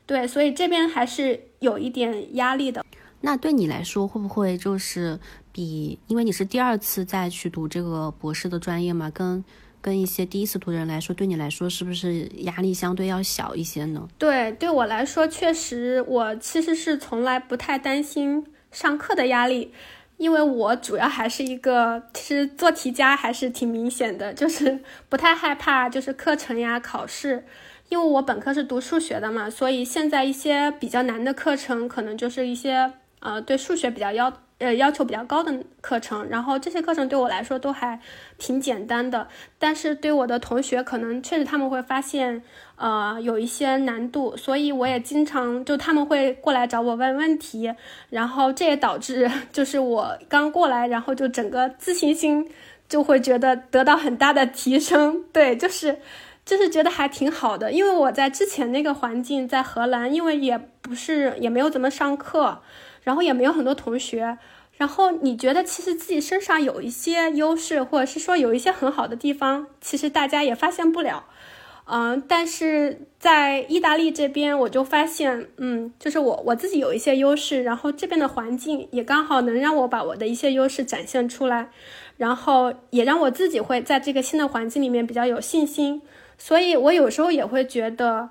对，所以这边还是有一点压力的。那对你来说会不会就是比，因为你是第二次再去读这个博士的专业嘛，跟？跟一些第一次读的人来说，对你来说是不是压力相对要小一些呢？对，对我来说确实，我其实是从来不太担心上课的压力，因为我主要还是一个，其实做题家还是挺明显的，就是 [LAUGHS] 不太害怕就是课程呀、考试。因为我本科是读数学的嘛，所以现在一些比较难的课程，可能就是一些呃对数学比较要。呃，要求比较高的课程，然后这些课程对我来说都还挺简单的，但是对我的同学可能确实他们会发现，呃，有一些难度，所以我也经常就他们会过来找我问问题，然后这也导致 [LAUGHS] 就是我刚过来，然后就整个自信心就会觉得得到很大的提升，对，就是就是觉得还挺好的，因为我在之前那个环境在荷兰，因为也不是也没有怎么上课，然后也没有很多同学。然后你觉得其实自己身上有一些优势，或者是说有一些很好的地方，其实大家也发现不了，嗯，但是在意大利这边，我就发现，嗯，就是我我自己有一些优势，然后这边的环境也刚好能让我把我的一些优势展现出来，然后也让我自己会在这个新的环境里面比较有信心，所以我有时候也会觉得，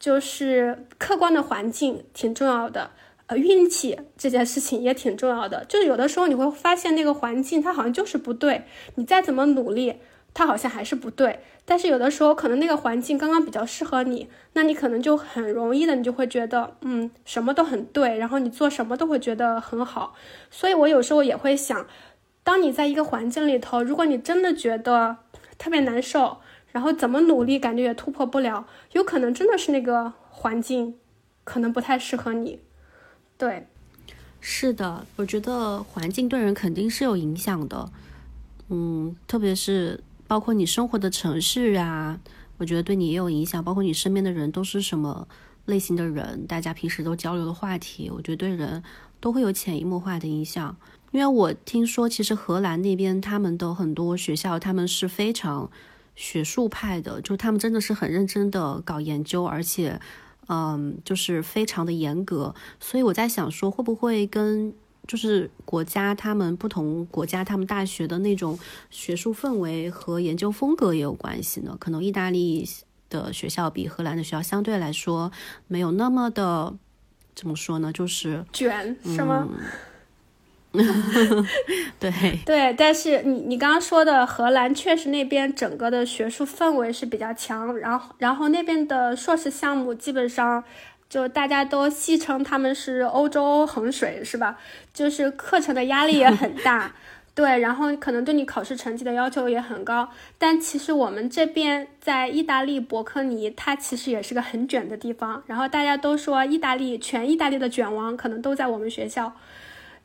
就是客观的环境挺重要的。呃，运气这件事情也挺重要的，就是有的时候你会发现那个环境它好像就是不对，你再怎么努力，它好像还是不对。但是有的时候可能那个环境刚刚比较适合你，那你可能就很容易的，你就会觉得，嗯，什么都很对，然后你做什么都会觉得很好。所以我有时候也会想，当你在一个环境里头，如果你真的觉得特别难受，然后怎么努力感觉也突破不了，有可能真的是那个环境可能不太适合你。对，是的，我觉得环境对人肯定是有影响的，嗯，特别是包括你生活的城市啊，我觉得对你也有影响，包括你身边的人都是什么类型的人，大家平时都交流的话题，我觉得对人都会有潜移默化的影响。因为我听说，其实荷兰那边他们的很多学校，他们是非常学术派的，就他们真的是很认真的搞研究，而且。嗯，就是非常的严格，所以我在想说，会不会跟就是国家他们不同国家他们大学的那种学术氛围和研究风格也有关系呢？可能意大利的学校比荷兰的学校相对来说没有那么的怎么说呢？就是卷是吗？[LAUGHS] 对对，但是你你刚刚说的荷兰确实那边整个的学术氛围是比较强，然后然后那边的硕士项目基本上就大家都戏称他们是欧洲衡水，是吧？就是课程的压力也很大，对，然后可能对你考试成绩的要求也很高。但其实我们这边在意大利伯克尼，它其实也是个很卷的地方。然后大家都说意大利全意大利的卷王可能都在我们学校。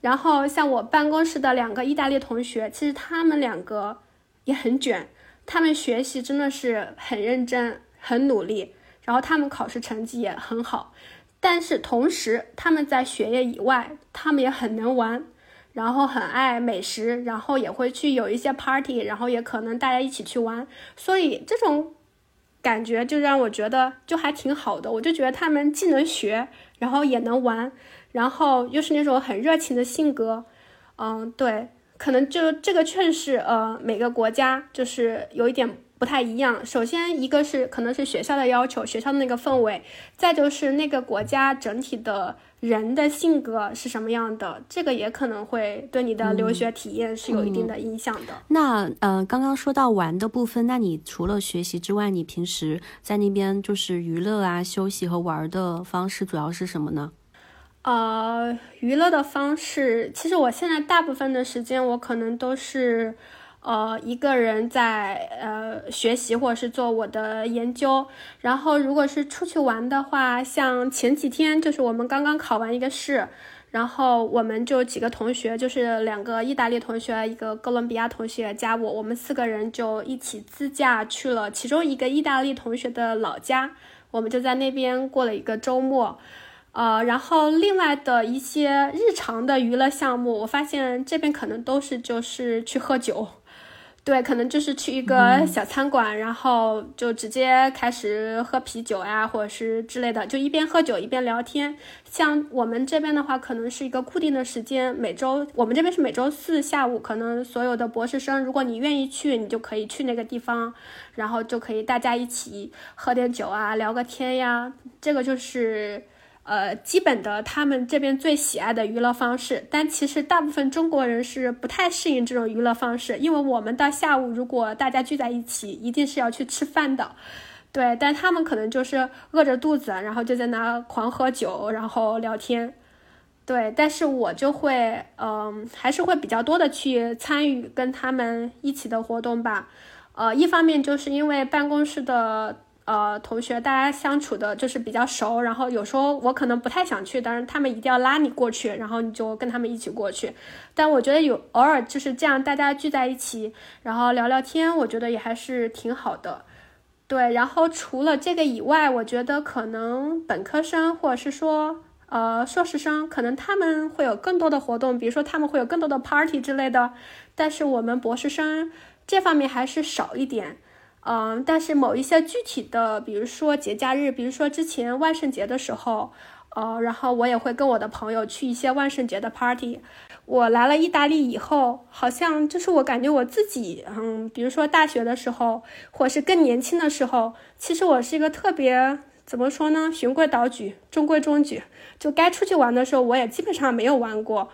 然后像我办公室的两个意大利同学，其实他们两个也很卷，他们学习真的是很认真、很努力，然后他们考试成绩也很好。但是同时，他们在学业以外，他们也很能玩，然后很爱美食，然后也会去有一些 party，然后也可能大家一起去玩。所以这种感觉就让我觉得就还挺好的。我就觉得他们既能学，然后也能玩。然后又是那种很热情的性格，嗯，对，可能就这个确实是呃每个国家就是有一点不太一样。首先一个是可能是学校的要求，学校的那个氛围，再就是那个国家整体的人的性格是什么样的，这个也可能会对你的留学体验是有一定的影响的。那呃刚刚说到玩的部分，那你除了学习之外，你平时在那边就是娱乐啊、休息和玩的方式主要是什么呢？呃，娱乐的方式，其实我现在大部分的时间，我可能都是，呃，一个人在呃学习或者是做我的研究。然后，如果是出去玩的话，像前几天就是我们刚刚考完一个试，然后我们就几个同学，就是两个意大利同学，一个哥伦比亚同学加我，我们四个人就一起自驾去了其中一个意大利同学的老家，我们就在那边过了一个周末。呃，然后另外的一些日常的娱乐项目，我发现这边可能都是就是去喝酒，[LAUGHS] 对，可能就是去一个小餐馆，然后就直接开始喝啤酒呀，或者是之类的，就一边喝酒一边聊天。像我们这边的话，可能是一个固定的时间，每周我们这边是每周四下午，可能所有的博士生，如果你愿意去，你就可以去那个地方，然后就可以大家一起喝点酒啊，聊个天呀，这个就是。呃，基本的他们这边最喜爱的娱乐方式，但其实大部分中国人是不太适应这种娱乐方式，因为我们到下午如果大家聚在一起，一定是要去吃饭的，对，但他们可能就是饿着肚子，然后就在那狂喝酒，然后聊天，对，但是我就会，嗯，还是会比较多的去参与跟他们一起的活动吧，呃，一方面就是因为办公室的。呃，同学，大家相处的就是比较熟，然后有时候我可能不太想去，但是他们一定要拉你过去，然后你就跟他们一起过去。但我觉得有偶尔就是这样，大家聚在一起，然后聊聊天，我觉得也还是挺好的。对，然后除了这个以外，我觉得可能本科生或者是说呃硕士生，可能他们会有更多的活动，比如说他们会有更多的 party 之类的。但是我们博士生这方面还是少一点。嗯，但是某一些具体的，比如说节假日，比如说之前万圣节的时候，呃，然后我也会跟我的朋友去一些万圣节的 party。我来了意大利以后，好像就是我感觉我自己，嗯，比如说大学的时候，或是更年轻的时候，其实我是一个特别怎么说呢，循规蹈矩、中规中矩，就该出去玩的时候，我也基本上没有玩过。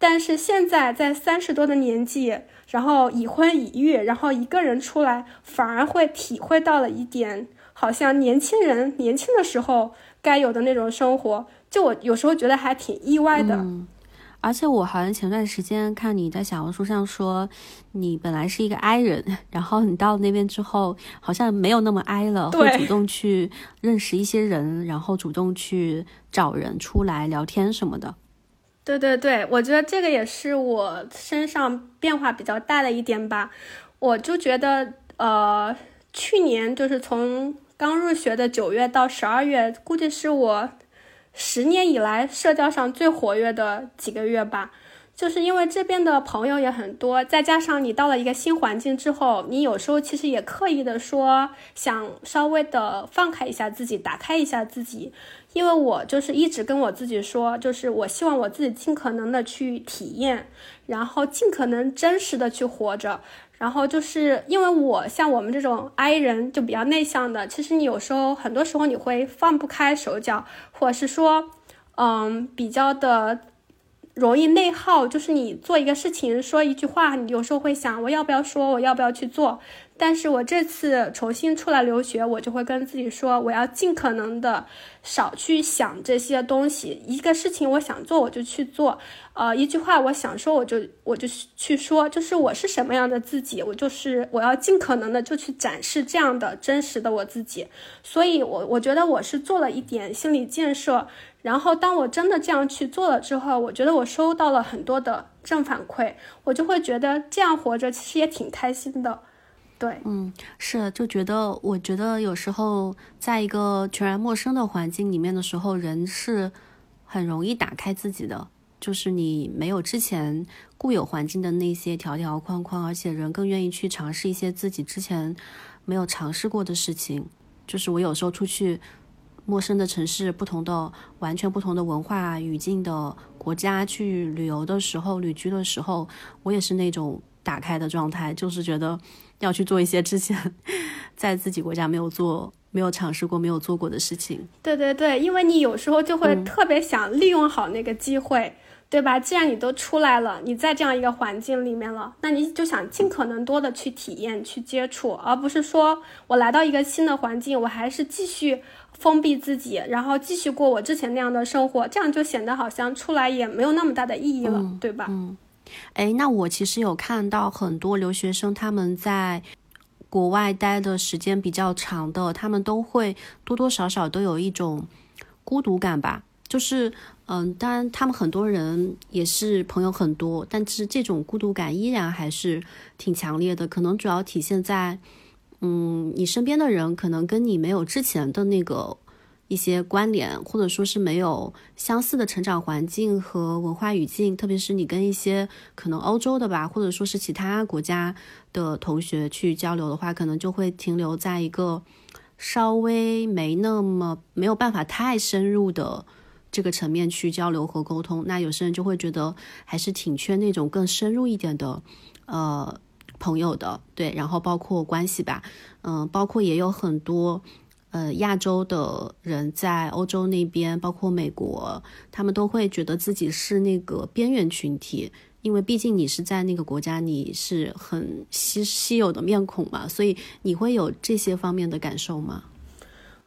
但是现在在三十多的年纪。然后已婚已育，然后一个人出来，反而会体会到了一点，好像年轻人年轻的时候该有的那种生活。就我有时候觉得还挺意外的。嗯，而且我好像前段时间看你在小红书上说，你本来是一个 I 人，然后你到那边之后，好像没有那么 I 了，会主动去认识一些人，然后主动去找人出来聊天什么的。对对对，我觉得这个也是我身上变化比较大的一点吧。我就觉得，呃，去年就是从刚入学的九月到十二月，估计是我十年以来社交上最活跃的几个月吧。就是因为这边的朋友也很多，再加上你到了一个新环境之后，你有时候其实也刻意的说想稍微的放开一下自己，打开一下自己。因为我就是一直跟我自己说，就是我希望我自己尽可能的去体验，然后尽可能真实的去活着。然后就是因为我像我们这种 I 人就比较内向的，其实你有时候很多时候你会放不开手脚，或者是说，嗯，比较的容易内耗。就是你做一个事情说一句话，你有时候会想我要不要说，我要不要去做。但是我这次重新出来留学，我就会跟自己说，我要尽可能的少去想这些东西。一个事情我想做，我就去做；呃，一句话我想说，我就我就去说。就是我是什么样的自己，我就是我要尽可能的就去展示这样的真实的我自己。所以，我我觉得我是做了一点心理建设。然后，当我真的这样去做了之后，我觉得我收到了很多的正反馈，我就会觉得这样活着其实也挺开心的。对，嗯，是，就觉得，我觉得有时候在一个全然陌生的环境里面的时候，人是很容易打开自己的，就是你没有之前固有环境的那些条条框框，而且人更愿意去尝试一些自己之前没有尝试过的事情。就是我有时候出去陌生的城市、不同的、完全不同的文化语境的国家去旅游的时候、旅居的时候，我也是那种打开的状态，就是觉得。要去做一些之前在自己国家没有做、没有尝试过、没有做过的事情。对对对，因为你有时候就会特别想利用好那个机会，对吧？既然你都出来了，你在这样一个环境里面了，那你就想尽可能多的去体验、去接触，而不是说我来到一个新的环境，我还是继续封闭自己，然后继续过我之前那样的生活，这样就显得好像出来也没有那么大的意义了，对吧？嗯。哎，那我其实有看到很多留学生，他们在国外待的时间比较长的，他们都会多多少少都有一种孤独感吧。就是，嗯，当然他们很多人也是朋友很多，但是这种孤独感依然还是挺强烈的。可能主要体现在，嗯，你身边的人可能跟你没有之前的那个。一些关联，或者说是没有相似的成长环境和文化语境，特别是你跟一些可能欧洲的吧，或者说是其他国家的同学去交流的话，可能就会停留在一个稍微没那么没有办法太深入的这个层面去交流和沟通。那有些人就会觉得还是挺缺那种更深入一点的呃朋友的，对，然后包括关系吧，嗯，包括也有很多。呃亚洲的人在欧洲那边，包括美国，他们都会觉得自己是那个边缘群体，因为毕竟你是在那个国家，你是很稀稀有的面孔嘛，所以你会有这些方面的感受吗？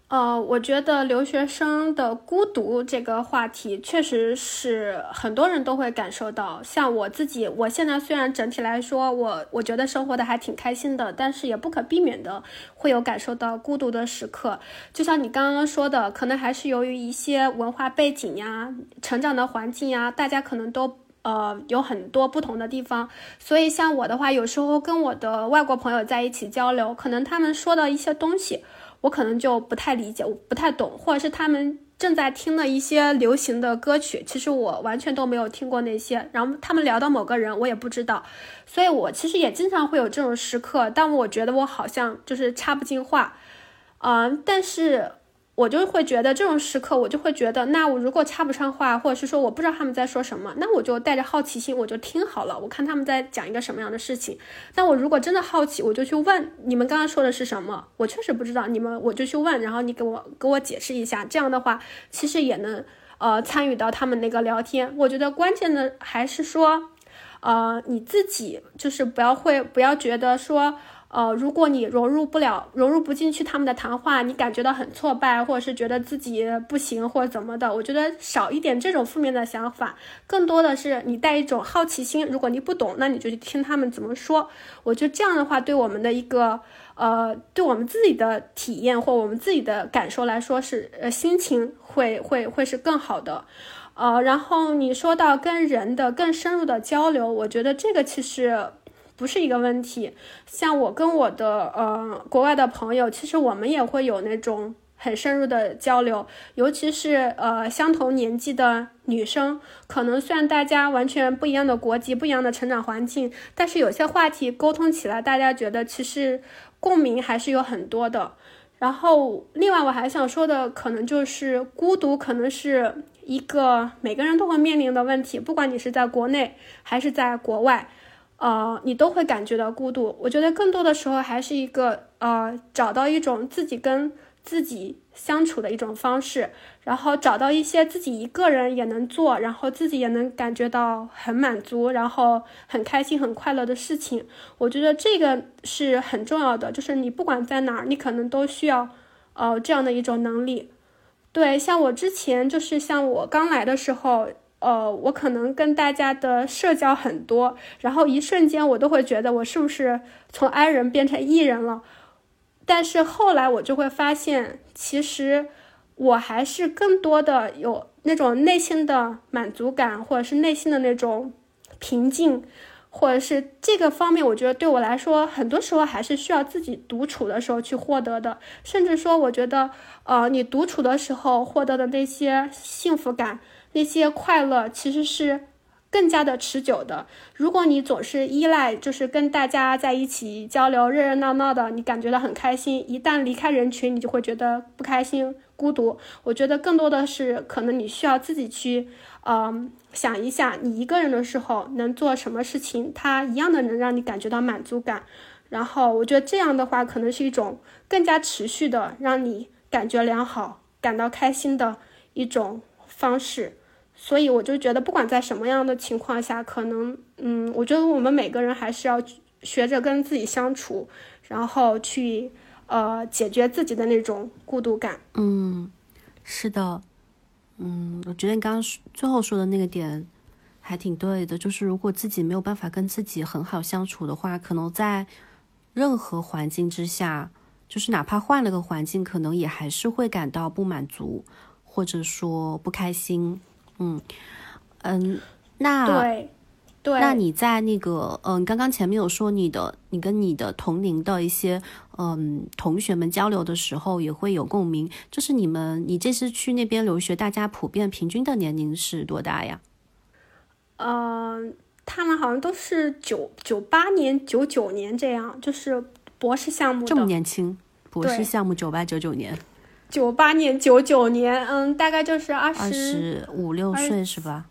呃，我觉得留学生的孤独这个话题，确实是很多人都会感受到。像我自己，我现在虽然整体来说，我我觉得生活的还挺开心的，但是也不可避免的会有感受到孤独的时刻。就像你刚刚说的，可能还是由于一些文化背景呀、成长的环境呀，大家可能都呃有很多不同的地方。所以像我的话，有时候跟我的外国朋友在一起交流，可能他们说的一些东西。我可能就不太理解，我不太懂，或者是他们正在听的一些流行的歌曲，其实我完全都没有听过那些。然后他们聊到某个人，我也不知道，所以我其实也经常会有这种时刻，但我觉得我好像就是插不进话，嗯，但是。我就会觉得这种时刻，我就会觉得，那我如果插不上话，或者是说我不知道他们在说什么，那我就带着好奇心，我就听好了，我看他们在讲一个什么样的事情。那我如果真的好奇，我就去问你们刚刚说的是什么，我确实不知道，你们我就去问，然后你给我给我解释一下，这样的话其实也能呃参与到他们那个聊天。我觉得关键的还是说，呃，你自己就是不要会不要觉得说。呃，如果你融入不了、融入不进去他们的谈话，你感觉到很挫败，或者是觉得自己不行或者怎么的，我觉得少一点这种负面的想法，更多的是你带一种好奇心。如果你不懂，那你就去听他们怎么说。我觉得这样的话，对我们的一个呃，对我们自己的体验或我们自己的感受来说，是呃心情会会会是更好的。呃，然后你说到跟人的更深入的交流，我觉得这个其实。不是一个问题，像我跟我的呃国外的朋友，其实我们也会有那种很深入的交流，尤其是呃相同年纪的女生，可能虽然大家完全不一样的国籍、不一样的成长环境，但是有些话题沟通起来，大家觉得其实共鸣还是有很多的。然后另外我还想说的，可能就是孤独，可能是一个每个人都会面临的问题，不管你是在国内还是在国外。呃，你都会感觉到孤独。我觉得更多的时候还是一个呃，找到一种自己跟自己相处的一种方式，然后找到一些自己一个人也能做，然后自己也能感觉到很满足，然后很开心、很快乐的事情。我觉得这个是很重要的，就是你不管在哪儿，你可能都需要呃这样的一种能力。对，像我之前就是像我刚来的时候。呃，我可能跟大家的社交很多，然后一瞬间我都会觉得我是不是从 I 人变成 E 人了。但是后来我就会发现，其实我还是更多的有那种内心的满足感，或者是内心的那种平静，或者是这个方面，我觉得对我来说，很多时候还是需要自己独处的时候去获得的。甚至说，我觉得，呃，你独处的时候获得的那些幸福感。那些快乐其实是更加的持久的。如果你总是依赖，就是跟大家在一起交流，热热闹闹的，你感觉到很开心。一旦离开人群，你就会觉得不开心、孤独。我觉得更多的是，可能你需要自己去，嗯，想一下，你一个人的时候能做什么事情，它一样的能让你感觉到满足感。然后，我觉得这样的话，可能是一种更加持续的，让你感觉良好、感到开心的一种方式。所以我就觉得，不管在什么样的情况下，可能，嗯，我觉得我们每个人还是要学着跟自己相处，然后去，呃，解决自己的那种孤独感。嗯，是的，嗯，我觉得你刚刚最后说的那个点还挺对的，就是如果自己没有办法跟自己很好相处的话，可能在任何环境之下，就是哪怕换了个环境，可能也还是会感到不满足，或者说不开心。嗯嗯，那对对，那你在那个嗯，刚刚前面有说你的，你跟你的同龄的一些嗯同学们交流的时候也会有共鸣。就是你们，你这次去那边留学，大家普遍平均的年龄是多大呀？嗯，他们好像都是九九八年、九九年这样，就是博士项目这么年轻，博士项目九八九九年。九八年、九九年，嗯，大概就是二十五六岁是吧？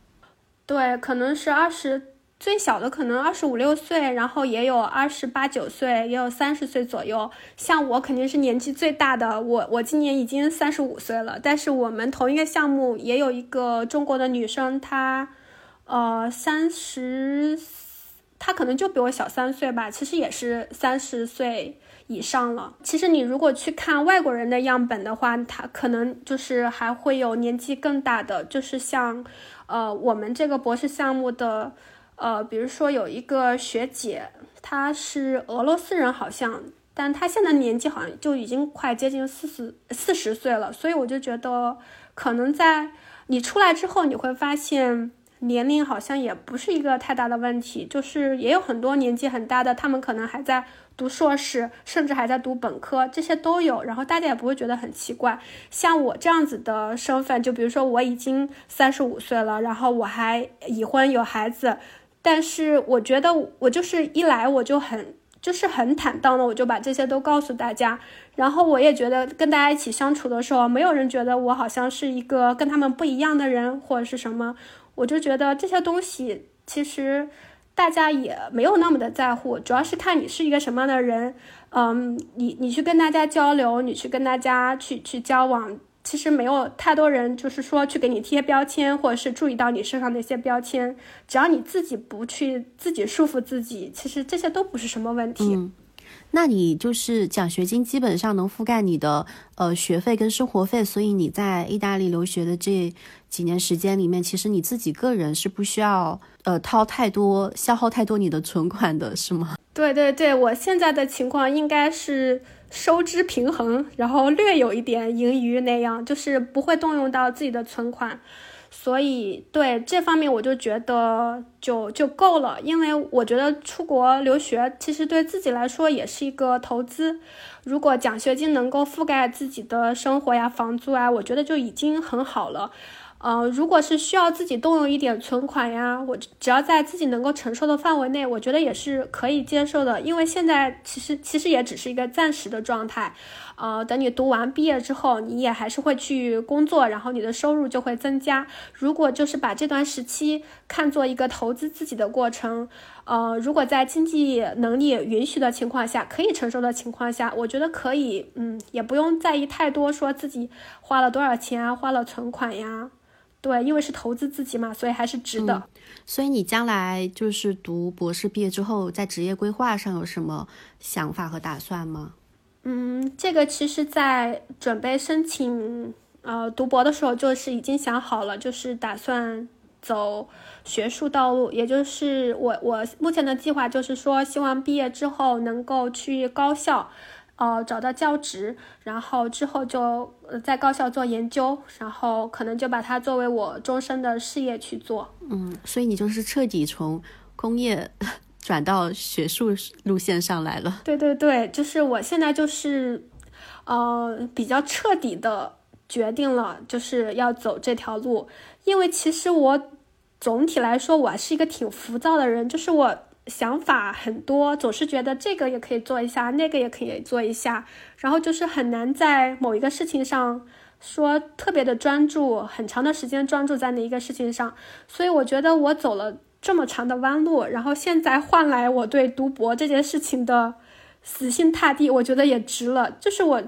对，可能是二十最小的可能二十五六岁，然后也有二十八九岁，也有三十岁左右。像我肯定是年纪最大的，我我今年已经三十五岁了。但是我们同一个项目也有一个中国的女生，她呃三十，她可能就比我小三岁吧，其实也是三十岁以上了。其实你如果去看外国人的样本的话，他可能就是还会有年纪更大的，就是像呃我们这个博士项目的。呃，比如说有一个学姐，她是俄罗斯人，好像，但她现在年纪好像就已经快接近四十四十岁了，所以我就觉得，可能在你出来之后，你会发现年龄好像也不是一个太大的问题，就是也有很多年纪很大的，他们可能还在读硕士，甚至还在读本科，这些都有，然后大家也不会觉得很奇怪。像我这样子的身份，就比如说我已经三十五岁了，然后我还已婚有孩子。但是我觉得我就是一来我就很就是很坦荡的，我就把这些都告诉大家。然后我也觉得跟大家一起相处的时候，没有人觉得我好像是一个跟他们不一样的人或者是什么。我就觉得这些东西其实大家也没有那么的在乎，主要是看你是一个什么样的人。嗯，你你去跟大家交流，你去跟大家去去交往。其实没有太多人，就是说去给你贴标签，或者是注意到你身上那些标签。只要你自己不去自己束缚自己，其实这些都不是什么问题。那你就是奖学金基本上能覆盖你的呃学费跟生活费，所以你在意大利留学的这几年时间里面，其实你自己个人是不需要呃掏太多、消耗太多你的存款的，是吗？[LAUGHS] 对对对，我现在的情况应该是。收支平衡，然后略有一点盈余那样，就是不会动用到自己的存款，所以对这方面我就觉得就就够了。因为我觉得出国留学其实对自己来说也是一个投资，如果奖学金能够覆盖自己的生活呀、房租啊，我觉得就已经很好了。呃，如果是需要自己动用一点存款呀，我只要在自己能够承受的范围内，我觉得也是可以接受的。因为现在其实其实也只是一个暂时的状态，呃，等你读完毕业之后，你也还是会去工作，然后你的收入就会增加。如果就是把这段时期看作一个投资自己的过程，呃，如果在经济能力允许的情况下，可以承受的情况下，我觉得可以，嗯，也不用在意太多，说自己花了多少钱啊，花了存款呀。对，因为是投资自己嘛，所以还是值得。所以你将来就是读博士毕业之后，在职业规划上有什么想法和打算吗？嗯，这个其实，在准备申请呃读博的时候，就是已经想好了，就是打算走学术道路，也就是我我目前的计划就是说，希望毕业之后能够去高校。呃，找到教职，然后之后就在高校做研究，然后可能就把它作为我终身的事业去做。嗯，所以你就是彻底从工业转到学术路线上来了。对对对，就是我现在就是，呃，比较彻底的决定了，就是要走这条路。因为其实我总体来说，我是一个挺浮躁的人，就是我。想法很多，总是觉得这个也可以做一下，那个也可以做一下，然后就是很难在某一个事情上说特别的专注，很长的时间专注在那一个事情上。所以我觉得我走了这么长的弯路，然后现在换来我对读博这件事情的死心塌地，我觉得也值了。就是我，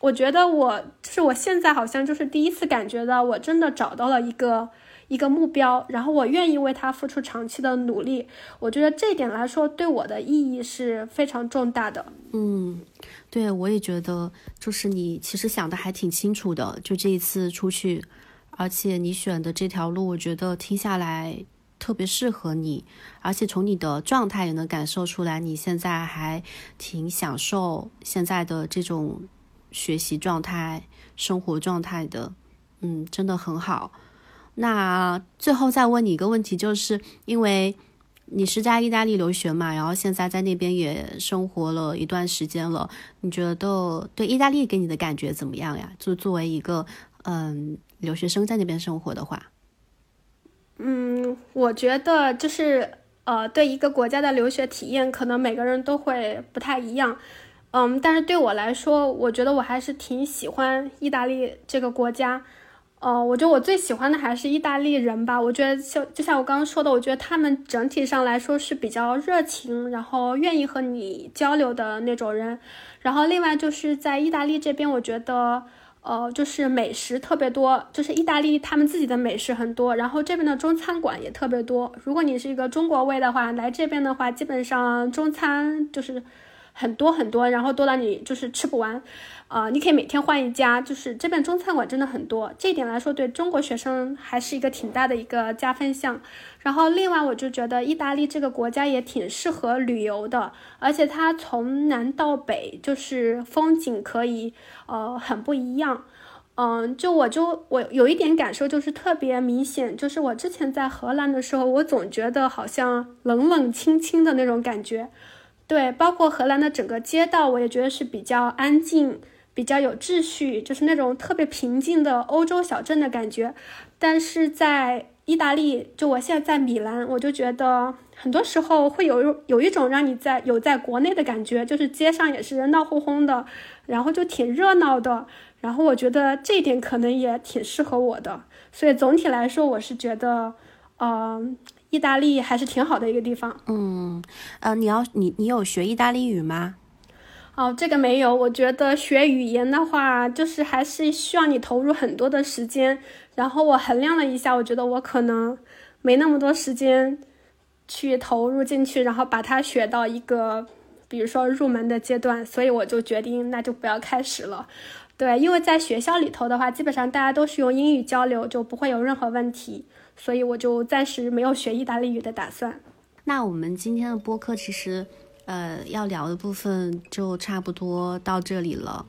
我觉得我，就是我现在好像就是第一次感觉到我真的找到了一个。一个目标，然后我愿意为他付出长期的努力，我觉得这一点来说，对我的意义是非常重大的。嗯，对，我也觉得，就是你其实想的还挺清楚的，就这一次出去，而且你选的这条路，我觉得听下来特别适合你，而且从你的状态也能感受出来，你现在还挺享受现在的这种学习状态、生活状态的。嗯，真的很好。那最后再问你一个问题，就是因为你是在意大利留学嘛，然后现在在那边也生活了一段时间了，你觉得对意大利给你的感觉怎么样呀？就作为一个嗯留学生在那边生活的话，嗯，我觉得就是呃，对一个国家的留学体验，可能每个人都会不太一样，嗯，但是对我来说，我觉得我还是挺喜欢意大利这个国家。呃，我觉得我最喜欢的还是意大利人吧。我觉得像就像我刚刚说的，我觉得他们整体上来说是比较热情，然后愿意和你交流的那种人。然后另外就是在意大利这边，我觉得。呃，就是美食特别多，就是意大利他们自己的美食很多，然后这边的中餐馆也特别多。如果你是一个中国胃的话，来这边的话，基本上中餐就是很多很多，然后多到你就是吃不完。啊，你可以每天换一家，就是这边中餐馆真的很多，这一点来说对中国学生还是一个挺大的一个加分项。然后另外我就觉得意大利这个国家也挺适合旅游的，而且它从南到北就是风景可以呃很不一样。嗯，就我就我有一点感受就是特别明显，就是我之前在荷兰的时候，我总觉得好像冷冷清清的那种感觉。对，包括荷兰的整个街道，我也觉得是比较安静。比较有秩序，就是那种特别平静的欧洲小镇的感觉。但是在意大利，就我现在在米兰，我就觉得很多时候会有有一种让你在有在国内的感觉，就是街上也是闹哄哄的，然后就挺热闹的。然后我觉得这一点可能也挺适合我的。所以总体来说，我是觉得，嗯，意大利还是挺好的一个地方。嗯，呃，你要你你有学意大利语吗？哦，这个没有。我觉得学语言的话，就是还是需要你投入很多的时间。然后我衡量了一下，我觉得我可能没那么多时间去投入进去，然后把它学到一个，比如说入门的阶段。所以我就决定，那就不要开始了。对，因为在学校里头的话，基本上大家都是用英语交流，就不会有任何问题。所以我就暂时没有学意大利语的打算。那我们今天的播客其实。呃，要聊的部分就差不多到这里了。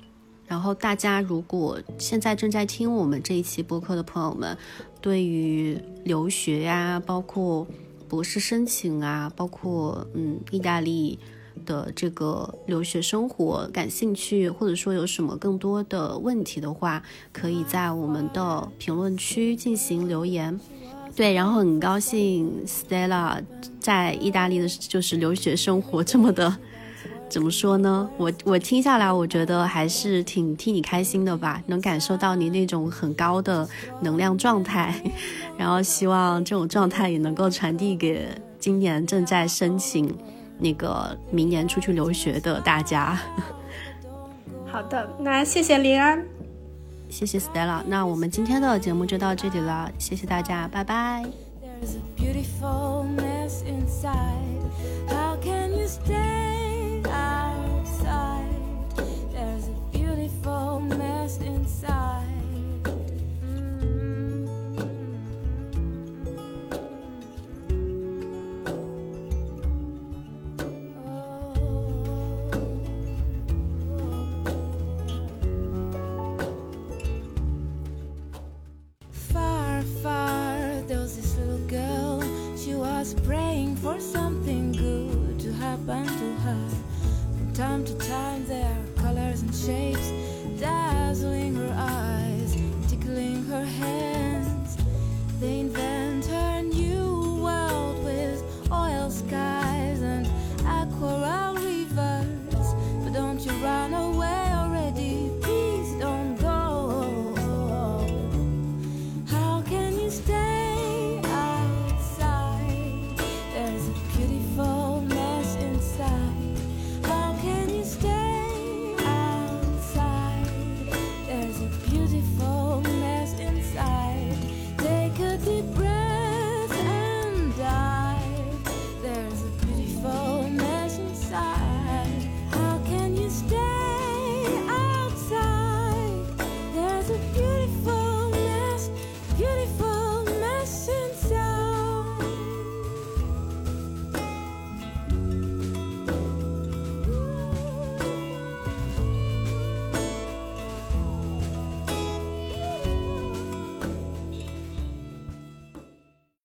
然后大家如果现在正在听我们这一期播客的朋友们，对于留学呀，包括博士申请啊，包括嗯意大利的这个留学生活感兴趣，或者说有什么更多的问题的话，可以在我们的评论区进行留言。对，然后很高兴 Stella 在意大利的就是留学生活这么的，怎么说呢？我我听下来，我觉得还是挺替你开心的吧，能感受到你那种很高的能量状态，[LAUGHS] 然后希望这种状态也能够传递给今年正在申请那个明年出去留学的大家。[LAUGHS] 好的，那谢谢林安。谢谢 Stella，那我们今天的节目就到这里了，谢谢大家，拜拜。for something good to happen to her. From time to time, there are colors and shapes dazzling her eyes, tickling her hands. They invent.